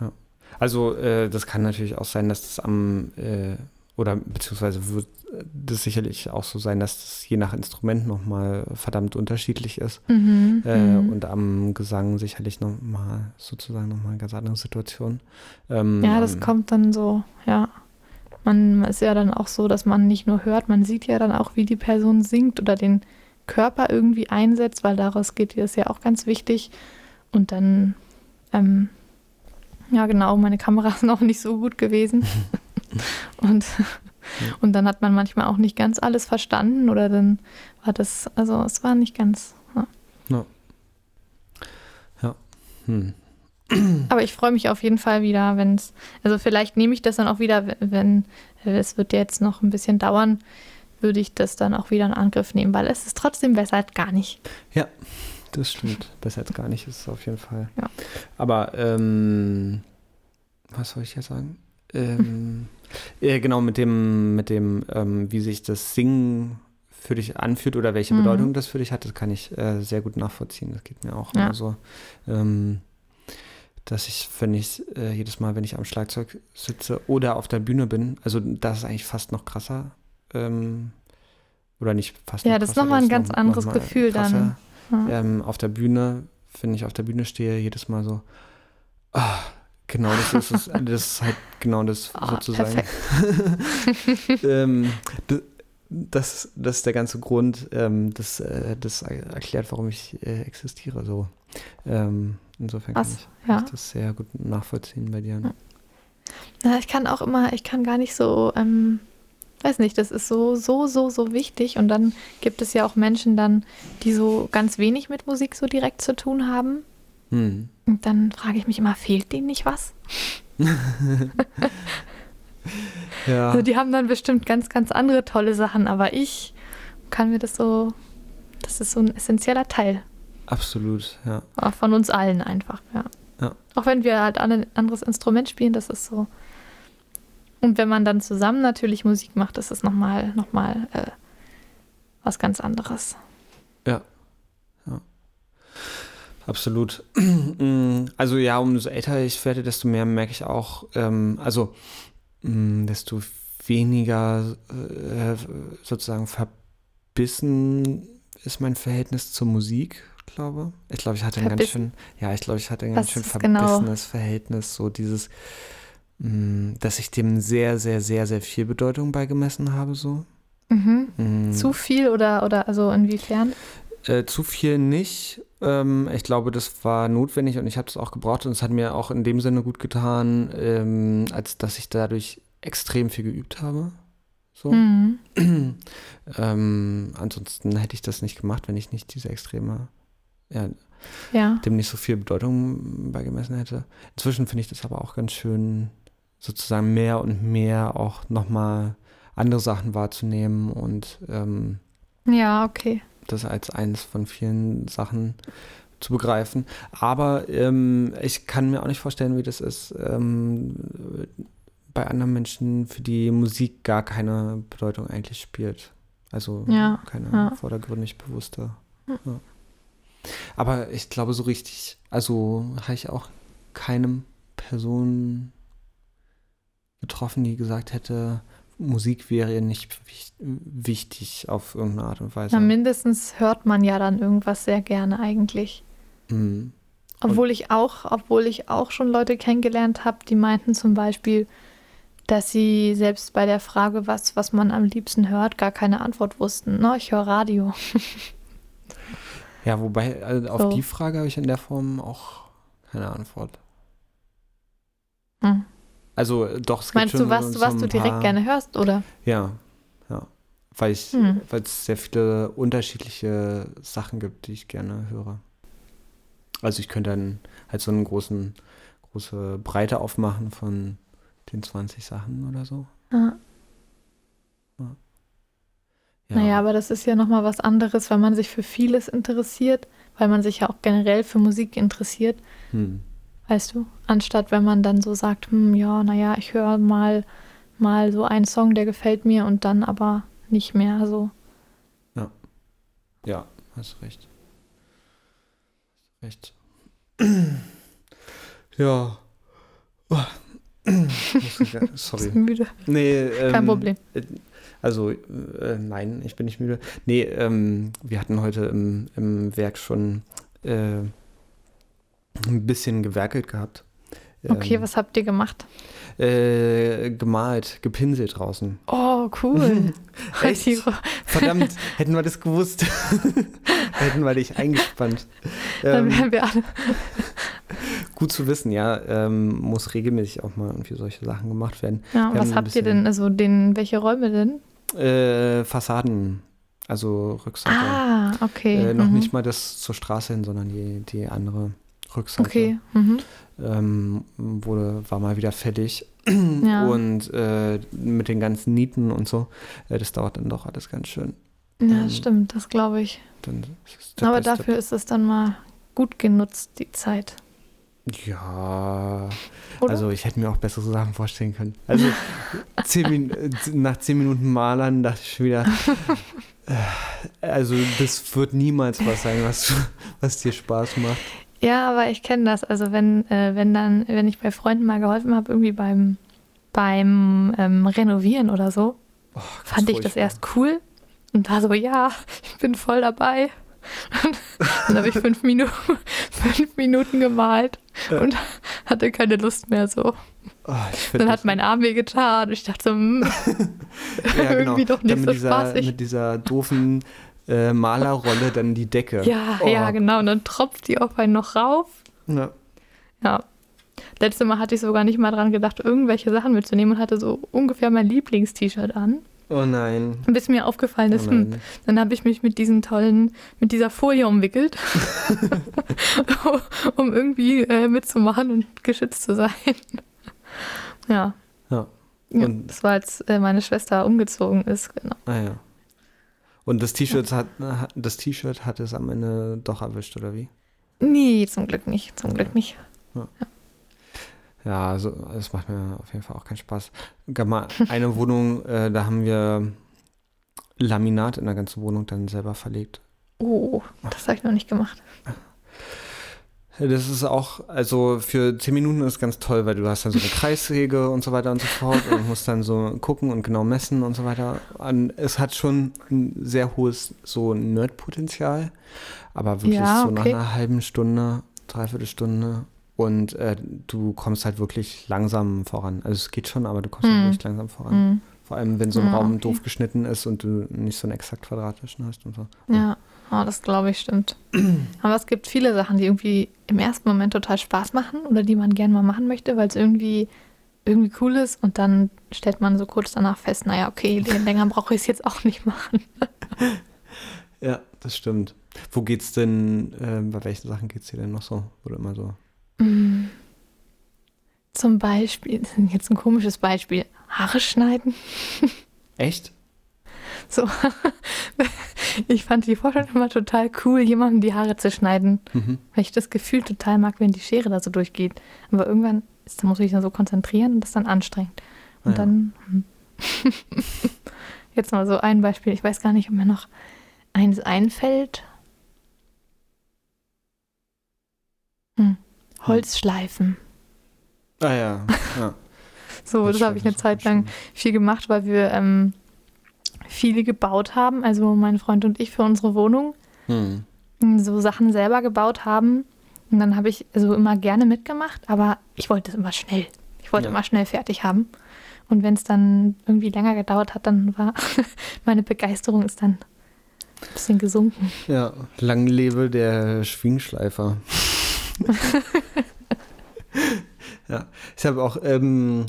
ja. Also äh, das kann natürlich auch sein, dass das am äh, oder beziehungsweise wird das sicherlich auch so sein, dass das je nach Instrument nochmal verdammt unterschiedlich ist. Mhm, Äh, mhm. Und am Gesang sicherlich nochmal sozusagen nochmal eine ganz andere Situation. Ähm, Ja, das kommt dann so, ja. Man ist ja dann auch so, dass man nicht nur hört, man sieht ja dann auch, wie die Person singt oder den Körper irgendwie einsetzt, weil daraus geht es ja auch ganz wichtig. Und dann, ähm, ja genau, meine Kamera (laughs) ist noch nicht so gut gewesen. (laughs) und, und dann hat man manchmal auch nicht ganz alles verstanden oder dann war das, also es war nicht ganz. Ja. Hm. (clears throat) Aber ich freue mich auf jeden Fall wieder, wenn es, also vielleicht nehme ich das dann auch wieder, wenn, es wird ja jetzt noch ein bisschen dauern, würde ich das dann auch wieder in Angriff nehmen, weil es ist trotzdem besser als gar nicht. Das stimmt. Besser als gar nicht ist es auf jeden Fall. Ja. Aber ähm, was soll ich jetzt sagen? Ähm, (laughs) äh, genau, mit dem, mit dem, ähm, wie sich das Singen für dich anfühlt oder welche Mhm. Bedeutung das für dich hat, das kann ich äh, sehr gut nachvollziehen. Das geht mir auch Ja. immer so. Ähm, dass ich, wenn ich äh, jedes Mal, wenn ich am Schlagzeug sitze oder auf der Bühne bin, also das ist eigentlich fast noch krasser. Ähm, oder nicht fast Ja, noch das ist nochmal ein ganz noch- anderes noch Gefühl dann. krasser. Ja. Ähm, auf der Bühne, wenn ich auf der Bühne stehe, jedes Mal so, ah, genau das ist es. (laughs) Das ist halt genau das Ah, sozusagen. (laughs) (laughs) ähm, das, das ist der ganze Grund, ähm, das, äh, das erklärt, warum ich äh, existiere. So. Ähm, insofern kann ich, ja. ich, das sehr gut nachvollziehen bei dir. Ne? Ja, ich kann auch immer, ich kann gar nicht so, ähm, weiß nicht, das ist so, so, so, so wichtig. Und dann gibt es ja auch Menschen dann, die so ganz wenig mit Musik so direkt zu tun haben. Hm. Und dann frage ich mich immer, fehlt denen nicht was? (laughs) (laughs) ja. Also die haben dann bestimmt ganz, ganz andere tolle Sachen, aber ich kann mir das so, das ist so ein essentieller Teil. Absolut, ja. Von uns allen einfach, ja. ja. Auch wenn wir halt ein anderes Instrument spielen, das ist so. Und wenn man dann zusammen natürlich Musik macht, das ist nochmal noch mal, äh, was ganz anderes. Ja. ja. Absolut. (clears throat) Also ja, umso älter ich werde, desto mehr merke ich auch, ähm, also mh, mm, desto weniger äh, sozusagen verbissen ist mein Verhältnis zur Musik, glaube ich. glaube, ich hatte ein ganz schön, ja, ich glaube, ich hatte ein ganz schön genau? verbissenes genau? Verhältnis, so dieses, mh, mm, dass ich dem sehr, sehr, sehr, sehr viel Bedeutung beigemessen habe, so. Mhm. Mhm. Zu viel oder, oder also inwiefern? Äh, zu viel nicht. Ähm, ich glaube, das war notwendig und ich habe das auch gebraucht und es hat mir auch in dem Sinne gut getan, ähm, als dass ich dadurch extrem viel geübt habe. So. Mhm. (clears throat) ähm, ansonsten hätte ich das nicht gemacht, wenn ich nicht diese extreme, ja, ja. dem nicht so viel Bedeutung beigemessen hätte. Inzwischen finde ich das aber auch ganz schön, sozusagen mehr und mehr auch nochmal andere Sachen wahrzunehmen und ähm, ja, okay das als eines von vielen Sachen zu begreifen. Aber ähm, ich kann mir auch nicht vorstellen, wie das ist ähm, bei anderen Menschen, für die Musik gar keine Bedeutung eigentlich spielt. Also ja, keine ja. vordergründig bewusste. Ja. Aber ich glaube, so richtig, also habe ich auch keinem Person getroffen, die gesagt hätte, Musik wäre ihr nicht wichtig auf irgendeine Art und Weise. Na, mindestens hört man ja dann irgendwas sehr gerne eigentlich. Mhm. Obwohl ich auch, obwohl ich auch schon Leute kennengelernt habe, die meinten zum Beispiel, dass sie selbst bei der Frage, was, was man am liebsten hört, gar keine Antwort wussten. No, ich höre Radio. (laughs) ja, wobei, also auf so. die Frage habe ich in der Form auch keine Antwort. Hm. Also doch, es Meinst gibt du, was, so was du direkt paar, gerne hörst, oder? Ja, ja. Weil ich, hm. es sehr viele unterschiedliche Sachen gibt, die ich gerne höre. Also ich könnte dann halt so eine großen, große Breite aufmachen von den 20 Sachen oder so. Ah. Ja. Ja. Naja, aber das ist ja nochmal was anderes, weil man sich für vieles interessiert, weil man sich ja auch generell für Musik interessiert. Hm. Weißt du? Anstatt wenn man dann so sagt, hm, ja, naja, ich höre mal, mal so einen Song, der gefällt mir und dann aber nicht mehr so. Ja. Ja, hast recht. Hast recht. (clears throat) (laughs) ja. Sorry. Bist müde? Nee, ähm, Kein Problem. Also, äh, nein, ich bin nicht müde. Nee, ähm, wir hatten heute im, im Werk schon äh, ein bisschen gewerkelt gehabt. Okay, ähm, was habt ihr gemacht? Äh, gemalt, gepinselt draußen. Oh, cool. (laughs) Echt? Verdammt, (laughs) hätten wir das gewusst. (laughs) hätten wir dich eingespannt. Dann ähm, wären wir alle. gut zu wissen, ja. Ähm, muss regelmäßig auch mal irgendwie solche Sachen gemacht werden. Ja, was habt ihr denn, also den, welche Räume denn? Äh, Fassaden. Also Rückseite. Ah, okay. Äh, noch mhm. nicht mal das zur Straße hin, sondern die, die andere Rückseite. Okay. Mhm. Ähm, wurde, war mal wieder fertig. Ja. Und äh, mit den ganzen Nieten und so, äh, das dauert dann doch alles ganz schön. Ja, ähm, stimmt, das glaube ich. Aber dafür ist es dann mal gut genutzt, die Zeit. Ja, Oder? also ich hätte mir auch bessere Sachen vorstellen können. Also (laughs) zehn nach zehn Minuten Malern dachte ich schon wieder, (laughs) äh, also das wird niemals was sein, was, (laughs) was dir Spaß macht. Ja, aber ich kenne das. Also wenn, äh, wenn dann, wenn ich bei Freunden mal geholfen habe, irgendwie beim, beim ähm, Renovieren oder so, oh, fand ich das erst cool und war so, ja, ich bin voll dabei. Dann habe ich fünf Minuten, (laughs) fünf Minuten gemalt und hatte keine Lust mehr so. Oh, Dann hat mein Arm weh getan. Ich dachte so, hm, ja, (laughs) genau. irgendwie doch nicht dann so dieser, spaßig. Mit dieser doofen äh, Malerrolle dann die Decke. ja, Oh. ja, genau. Und dann tropft die auf einen noch rauf. Ja. Ja. Letztes Mal hatte ich sogar nicht mal dran gedacht, irgendwelche Sachen mitzunehmen und hatte so ungefähr mein Lieblingst-T-Shirt an. Oh nein. Bis mir aufgefallen Oh ist, hm, nein. dann habe ich mich mit diesen tollen, mit dieser Folie umwickelt, (laughs) um irgendwie äh, mitzumachen und geschützt zu sein. (laughs) ja. Ja. ja Und- das war, als äh, meine Schwester umgezogen ist, genau. Ah ja. Und das T-Shirt hat, das T-Shirt hat es am Ende doch erwischt, oder wie? Nee, zum Glück nicht, zum Glück nicht. Ja, also es macht mir auf jeden Fall auch keinen Spaß. Gab mal eine (laughs) Wohnung, äh, da haben wir Laminat in der ganzen Wohnung dann selber verlegt. Oh, das habe ich noch nicht gemacht. Das ist auch, also für 10 Minuten ist ganz toll, weil du hast dann so eine Kreissäge und so weiter und so fort und musst dann so gucken und genau messen und so weiter. Und es hat schon ein sehr hohes so Nerd-Potenzial, aber wirklich Ja, so nach okay. einer halben Stunde, dreiviertel Stunde und äh, du kommst halt wirklich langsam voran. Also es geht schon, aber du kommst halt Hm. wirklich langsam voran. Hm. Vor allem, wenn so ein Ja, Raum okay. doof geschnitten ist und du nicht so einen exakt quadratischen hast und so. Ja, oh, das glaube ich stimmt. (clears throat) Aber es gibt viele Sachen, die irgendwie im ersten Moment total Spaß machen oder die man gerne mal machen möchte, weil es irgendwie, irgendwie cool ist und dann stellt man so kurz danach fest, naja, okay, länger brauche ich es jetzt auch nicht machen. (laughs) Ja, das stimmt. Wo geht's denn, ähm, bei welchen Sachen geht's dir denn noch so? Oder immer so? Mm. Zum Beispiel, jetzt ein komisches Beispiel, Haare schneiden. (laughs) Echt? So, (laughs) ich fand die Vorstellung immer total cool, jemandem die Haare zu schneiden, Mhm. weil ich das Gefühl total mag, wenn die Schere da so durchgeht. Aber irgendwann ist, da muss ich mich dann so konzentrieren und das ist dann anstrengend. Und Ja. dann, hm. (laughs) jetzt mal so ein Beispiel, ich weiß gar nicht, ob mir noch eins einfällt. Hm. Holzschleifen. Ah ja, ja. (laughs) So, das habe ich eine Zeit lang viel gemacht, weil wir ähm, viele gebaut haben. Also mein Freund und ich für unsere Wohnung Hm. so Sachen selber gebaut haben. Und dann habe ich also immer gerne mitgemacht, aber ich wollte es immer schnell. Ich wollte Ja. immer schnell fertig haben. Und wenn es dann irgendwie länger gedauert hat, dann war (laughs) meine Begeisterung ist dann ein bisschen gesunken. Ja, lang lebe der Schwingschleifer. (laughs) ja, ich habe auch ähm,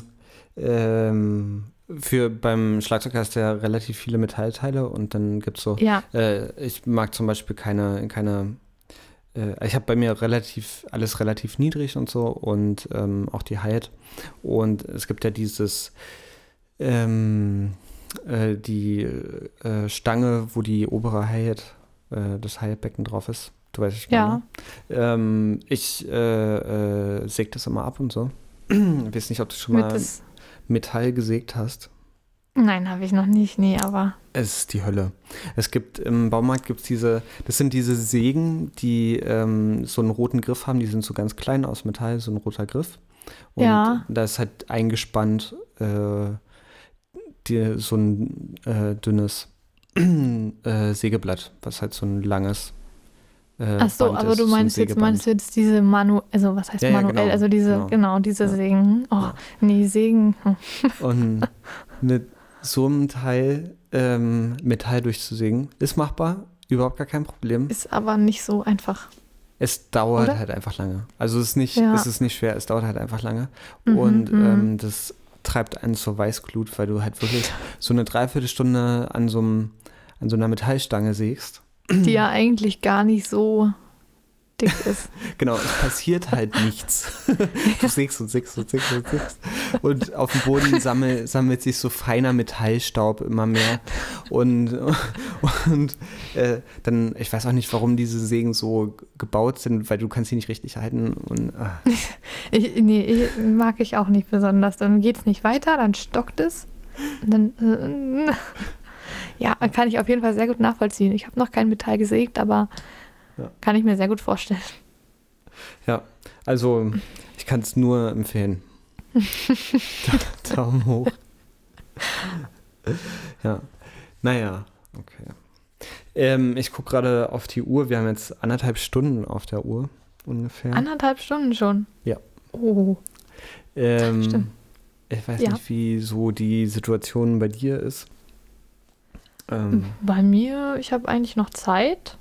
ähm, für beim Schlagzeug hast du ja relativ viele Metallteile und dann gibt es so Ja, Äh, ich mag zum Beispiel keine, keine äh, ich habe bei mir relativ, alles relativ niedrig und so und ähm, auch die Hi-Hat. Und es gibt ja dieses, ähm, äh, die äh, Stange, wo die obere Hi-Hat, äh, das Hi-Hat-Becken drauf ist. Du weißt, was ich Ja. meine. Ähm, ich äh, äh, säge das immer ab und so. Ich weiß nicht, ob du schon mit mal. Metall gesägt hast. Nein, habe ich noch nicht. Nee, aber. Es ist die Hölle. Es gibt im Baumarkt gibt es diese, das sind diese Sägen, die ähm, so einen roten Griff haben, die sind so ganz klein aus Metall, so ein roter Griff. Und Ja. da ist halt eingespannt äh, die, so ein äh, dünnes (clears throat) äh, Sägeblatt, was halt so ein langes äh, Ach so, Band aber ist, du meinst jetzt, meinst du jetzt diese Manu, also was heißt Ja, ja, manuell? genau, also diese, genau. genau, diese Ja. Sägen. Oh, Ja. nee, Sägen. (laughs) Und mit so einem Teil ähm, Metall durchzusägen, ist machbar, überhaupt gar kein Problem. Ist aber nicht so einfach. Es dauert Oder? halt einfach lange. Also es ist nicht, Ja. es ist nicht schwer, es dauert halt einfach lange. Mhm, und mhm. ähm, das treibt einen zur Weißglut, weil du halt wirklich so eine Dreiviertelstunde an so, einem, an so einer Metallstange sägst. Die ja eigentlich gar nicht so dick ist. (laughs) Genau, es passiert halt nichts. Du sägst und sägst und sägst und sägst. Und auf dem Boden sammel, sammelt sich so feiner Metallstaub immer mehr. Und, und äh, dann, ich weiß auch nicht, warum diese Sägen so gebaut sind, weil du kannst sie nicht richtig halten. Und, ah. Ich, nee, ich, mag ich auch nicht besonders. Dann geht es nicht weiter, dann stockt es. Und dann, äh, ja, kann ich auf jeden Fall sehr gut nachvollziehen. Ich habe noch kein Metall gesägt, aber Ja. kann ich mir sehr gut vorstellen. Ja, also ich kann es nur empfehlen. Da- (laughs) Daumen hoch. Ja, naja, okay. Ähm, ich gucke gerade auf die Uhr. Wir haben jetzt anderthalb Stunden auf der Uhr ungefähr. Anderthalb Stunden schon. Ja. Oh. Ähm, Stimmt. Ich weiß Ja. nicht, wie so die Situation bei dir ist. Ähm, Bei mir, ich habe eigentlich noch Zeit.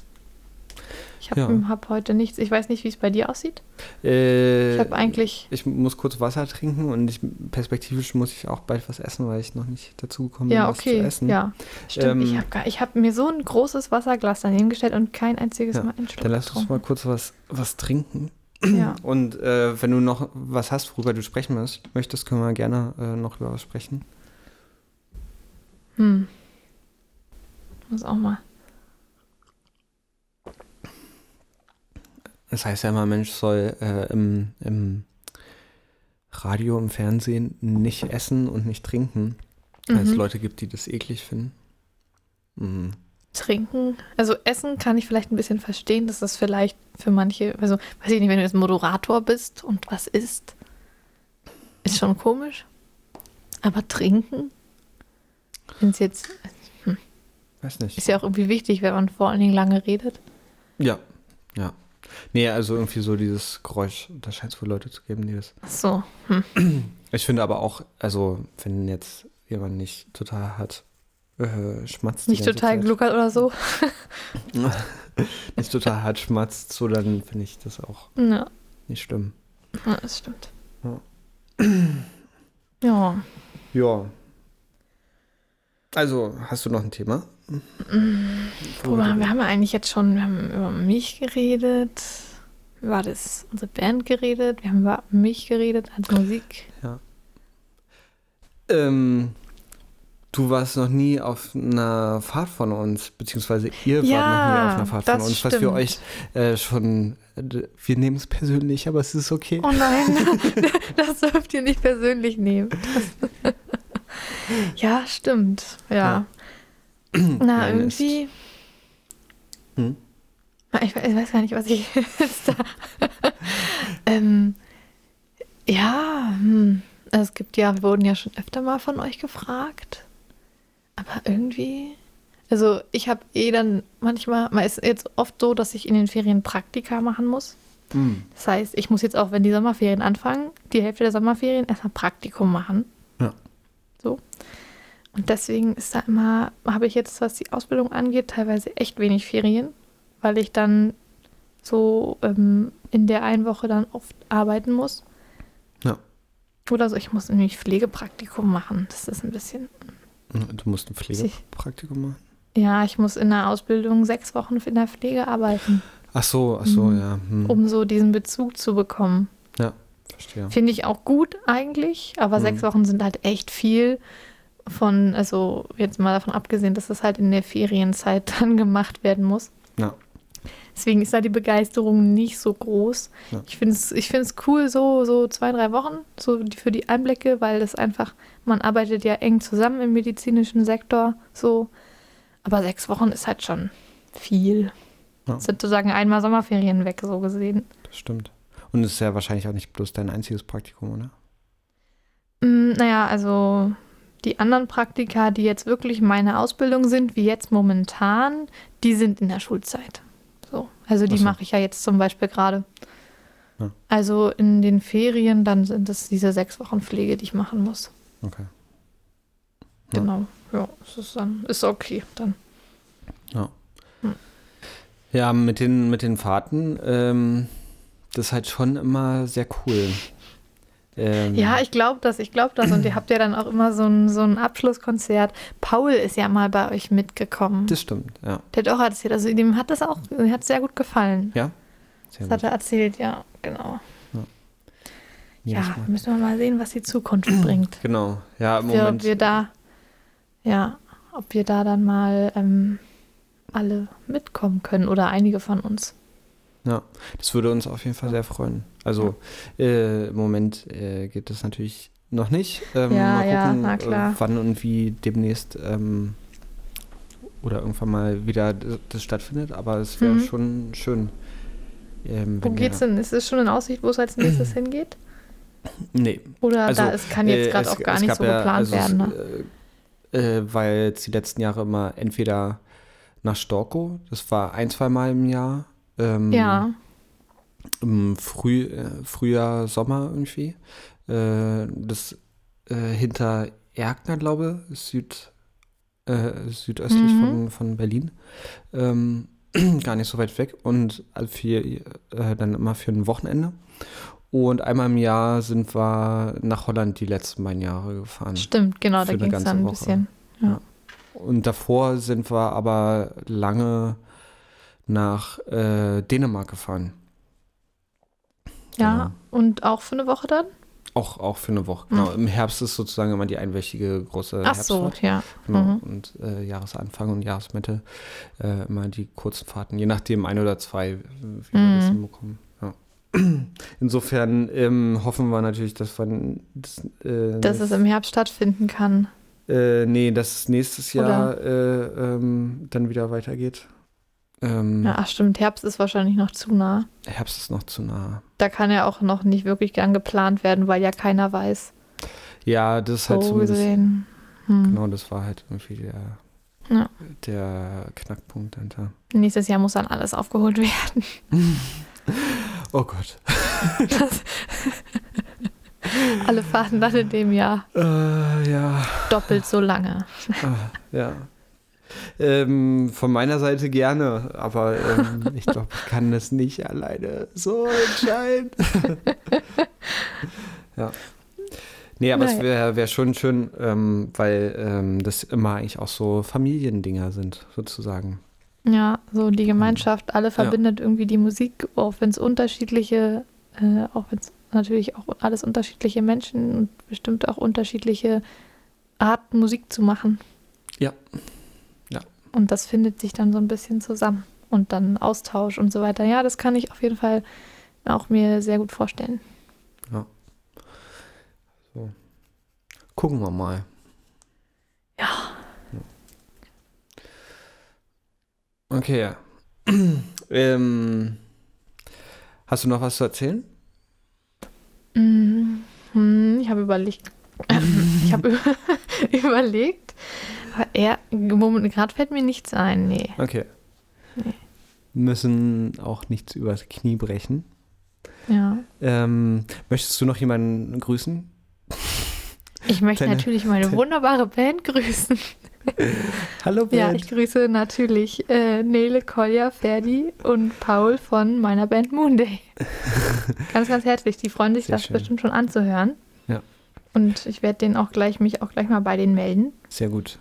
Ich habe Ja. hab heute nichts. Ich weiß nicht, wie es bei dir aussieht. äh, Ich habe eigentlich. ich muss kurz Wasser trinken und ich, perspektivisch muss ich auch bald was essen, weil ich noch nicht dazu gekommen bin, Ja, was zu okay. essen. Ja, stimmt. ich Ähm, habe ich hab mir so ein großes Wasserglas daneben gestellt und kein einziges Ja, Mal einen Schluck Dann lass uns getrunken. mal kurz was, was trinken. Ja. (clears throat) Und äh, wenn du noch was hast, worüber du sprechen möchtest, möchtest können wir gerne äh, noch über was sprechen. Hm. Muss auch mal. Das heißt ja immer, Mensch soll äh, im, im Radio, im Fernsehen nicht essen und nicht trinken, weil es Mhm. Leute gibt, die das eklig finden. Mhm. Trinken, also Essen kann ich vielleicht ein bisschen verstehen, dass das vielleicht für manche, also weiß ich nicht, wenn du jetzt Moderator bist und was isst, ist schon komisch. Aber trinken ist jetzt, Weiß nicht. ist ja auch irgendwie wichtig, wenn man vor allen Dingen lange redet. Ja, ja. Nee, also irgendwie so dieses Geräusch, da scheint es wohl Leute zu geben, die das. Ach So, hm. (clears throat) Ich finde aber auch, also wenn jetzt jemand nicht total hat, äh, schmatzt. nicht total Zeit. gluckert oder so. (laughs) nicht total hart schmatzt, so dann finde ich das auch Ja, nicht schlimm. ja, das stimmt. Ja. (clears throat) Ja. Ja. Also, hast du noch ein Thema? Worüber, wir haben ja eigentlich jetzt schon, wir haben über mich geredet, über das, unsere Band geredet, wir haben über mich geredet als Musik. Ähm, du warst noch nie auf einer Fahrt von uns, beziehungsweise ihr Ja, wart noch nie auf einer Fahrt von uns, was wir stimmt. euch äh, schon, wir nehmen es persönlich, aber es ist okay. Oh nein, (laughs) (laughs) das dürft ihr nicht persönlich nehmen. Das (laughs) ja, stimmt. Ja. (clears throat) Na, irgendwie. Hm? Ich, we- ich weiß gar nicht, was ich (laughs) jetzt da. (laughs) ähm, ja, hm. Also es gibt ja, wir wurden ja schon öfter mal von euch gefragt. Aber irgendwie. Also ich habe eh dann manchmal, man ist jetzt oft so, dass ich in den Ferien Praktika machen muss. Hm. Das heißt, ich muss jetzt auch, wenn die Sommerferien anfangen, die Hälfte der Sommerferien erstmal Praktikum machen. Ja. Und deswegen ist da immer, habe ich jetzt, was die Ausbildung angeht, teilweise echt wenig Ferien, weil ich dann so ähm, in der einen Woche dann oft arbeiten muss. Ja. Oder so, ich muss nämlich Pflegepraktikum machen. Das ist ein bisschen, Du musst ein Pflegepraktikum machen? ja, ich muss in der Ausbildung sechs Wochen in der Pflege arbeiten, Ach so, ach so, Mhm. ja. Hm. um so diesen Bezug zu bekommen. Verstehe. Finde ich auch gut eigentlich, aber Mhm. sechs Wochen sind halt echt viel von, also jetzt mal davon abgesehen, dass das halt in der Ferienzeit (laughs) dann gemacht werden muss. Ja. Deswegen ist da die Begeisterung nicht so groß. Ja. Ich finde es ich find's cool, so, so zwei, drei Wochen, so für die Einblicke, weil das einfach, man arbeitet ja eng zusammen im medizinischen Sektor, so. Aber sechs Wochen ist halt schon viel. Ja. Sind sozusagen einmal Sommerferien weg, so gesehen. Das stimmt. Und es ist ja wahrscheinlich auch nicht bloß dein einziges Praktikum, oder? Mm, Naja, also die anderen Praktika, die jetzt wirklich meine Ausbildung sind, wie jetzt momentan, die sind in der Schulzeit. So. Also die so. mache ich ja jetzt zum Beispiel gerade. Ja. Also in den Ferien, dann sind es diese sechs Wochen Pflege, die ich machen muss. Okay. Ja. Genau. Ja, das ist dann, ist okay dann. Ja, mit den, mit den Fahrten, ähm, das ist halt schon immer sehr cool. Ähm, Ja, ich glaube das, ich glaube das. Und ihr habt ja dann auch immer so ein, so ein Abschlusskonzert. Paul ist ja mal bei euch mitgekommen. Das stimmt, ja. Der hat auch erzählt, also dem hat das auch, hat sehr gut gefallen. Ja? Sehr Das hat er erzählt, ja, genau. Ja, Mal. müssen wir mal sehen, was die Zukunft (clears throat) bringt. Genau, ja, im Ob wir, Moment. ob wir da, ja, ob wir da dann mal ähm, alle mitkommen können oder einige von uns. Ja, das würde uns auf jeden Fall sehr freuen. Also äh, im Moment äh, geht das natürlich noch nicht. Ähm, Ja, mal ja, gucken, na klar. Äh, wann und wie demnächst ähm, oder irgendwann mal wieder das stattfindet. Aber es wäre Mhm. schon schön. Ähm, Wo geht's denn? Ist es schon in Aussicht, wo es als nächstes (clears throat) hingeht? Nee, Oder Also, da ist, kann jetzt äh, gerade es- auch gar es nicht so ja- geplant also werden. es, Ne? Äh, äh, weil es die letzten Jahre immer entweder nach Storkow, das war ein, zwei Mal im Jahr. Ähm, Ja, Im Früh, äh, Frühjahr, Sommer irgendwie. äh, das äh, hinter Erkner, glaube ich, Süd, äh, südöstlich Mhm. von, von Berlin. Ähm, (clears throat) gar nicht so weit weg und für, äh, dann immer für ein Wochenende. Und einmal im Jahr sind wir nach Holland die letzten beiden Jahre gefahren. Stimmt, genau, da ging es dann ein Woche. bisschen. Und davor sind wir aber lange nach äh, Dänemark gefahren. Ja, Genau. und auch für eine Woche dann? Auch, auch für eine Woche. Genau. Mhm. Im Herbst ist sozusagen immer die einwöchige große Ach so, ja. Genau. Mhm. Und äh, Jahresanfang und Jahresmitte äh, immer die kurzen Fahrten, je nachdem ein oder zwei, wie wir das Mhm. hinbekommen. Ja. (clears throat) Insofern ähm, hoffen wir natürlich, dass wir das, äh, Dass es im Herbst stattfinden kann. äh, nee, dass es nächstes Jahr äh, ähm, dann wieder weitergeht. Ähm, Ja, ach stimmt, Herbst ist wahrscheinlich noch zu nah. Herbst ist noch zu nah. Da kann ja auch noch nicht wirklich gern geplant werden, weil ja keiner weiß. Ja, das ist halt so gesehen. Hm. genau, das war halt irgendwie der, Ja. der Knackpunkt dahinter. Nächstes Jahr muss dann alles aufgeholt werden. (laughs) Oh Gott. (laughs) Alle Fahrten dann in dem Jahr Äh, ja. doppelt so lange. Ah, ja. Ähm, von meiner Seite gerne, aber ähm, (laughs) ich glaube, ich kann das nicht alleine so entscheiden. (laughs) ja. Nee, aber es Naja. wäre wär schon schön, ähm, weil ähm, das immer eigentlich auch so Familiendinger sind, sozusagen. Ja, so die Gemeinschaft, alle verbindet irgendwie die Musik, auch wenn es unterschiedliche, äh, auch wenn es natürlich auch alles unterschiedliche Menschen und bestimmt auch unterschiedliche Arten Musik zu machen. Ja. Ja. Und das findet sich dann so ein bisschen zusammen. Und dann Austausch und so weiter. Ja, das kann ich auf jeden Fall auch mir sehr gut vorstellen. So. Gucken wir mal. Ja. Okay. (clears throat) ähm, hast du noch was zu erzählen? Mm, hm, Ich habe überlegt. (laughs) ich habe über (laughs) überlegt. Eher, gerade fällt mir nichts ein. Nee. Okay. Nee. Müssen auch nichts übers Knie brechen. Ja. Ähm, möchtest du noch jemanden grüßen? (laughs) Ich möchte Deine- natürlich meine wunderbare Band grüßen. (laughs) Hallo Bert. Ja, ich grüße natürlich äh, Nele, Kolja, Ferdi und Paul von meiner Band Moonday. (laughs) ganz, ganz herzlich. Die freuen sich, Sehr das schön. bestimmt schon anzuhören. Ja. Und ich werde den auch gleich, mich auch gleich mal bei denen melden. Sehr gut.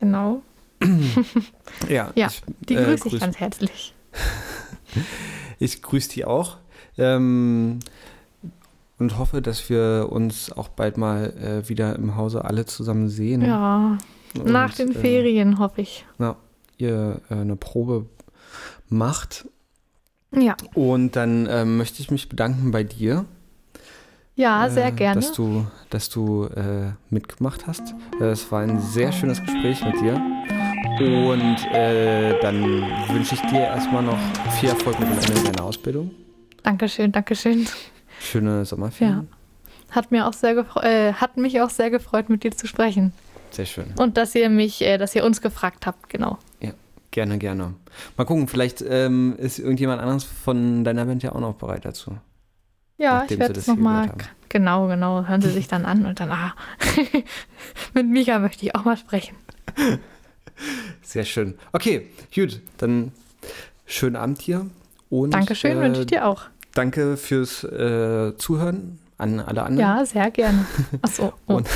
Genau. (clears throat) Ja, Ja, ich, Die äh, grüße ich grüß- ganz herzlich. (laughs) ich grüße die auch. Ähm, und hoffe, dass wir uns auch bald mal äh, wieder im Hause alle zusammen sehen. Ja, Und, nach den äh, Ferien hoffe ich. ihr äh, eine Probe macht. Ja, Und dann ähm, möchte ich mich bedanken bei dir. Ja, sehr äh, gerne. Dass du, dass du äh, mitgemacht hast. Äh, Es war ein sehr schönes Gespräch mit dir. Und äh, dann wünsche ich dir erstmal noch viel Erfolg mit dem Ende deiner Ausbildung. Dankeschön, Dankeschön. Schöne Sommerferien. Hat, mir auch sehr äh, hat mich auch sehr gefreut, mit dir zu sprechen. Sehr schön. Und dass ihr mich, äh, dass ihr uns gefragt habt, genau. Gerne, gerne. Mal gucken, vielleicht ähm, ist irgendjemand anderes von deiner Band ja auch noch bereit dazu. Ja, ich werde es nochmal. Genau, genau. Hören sie sich dann an und dann, ah, (laughs) mit Mika möchte ich auch mal sprechen. (laughs) Sehr schön. Okay, gut, dann schönen Abend hier. Und, Dankeschön, äh, wünsche ich dir auch. Danke fürs äh, Zuhören an alle anderen. Ja, sehr gerne. (laughs) Achso, oh, Und-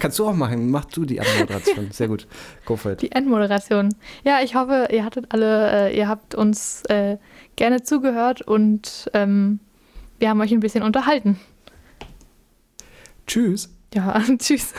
Kannst du auch machen. Mach du die Abmoderation. Sehr gut. Go for it. die Endmoderation. Ja, ich hoffe, ihr hattet alle, äh, ihr habt uns äh, gerne zugehört und ähm, wir haben euch ein bisschen unterhalten. Tschüss. Ja, (laughs) tschüss.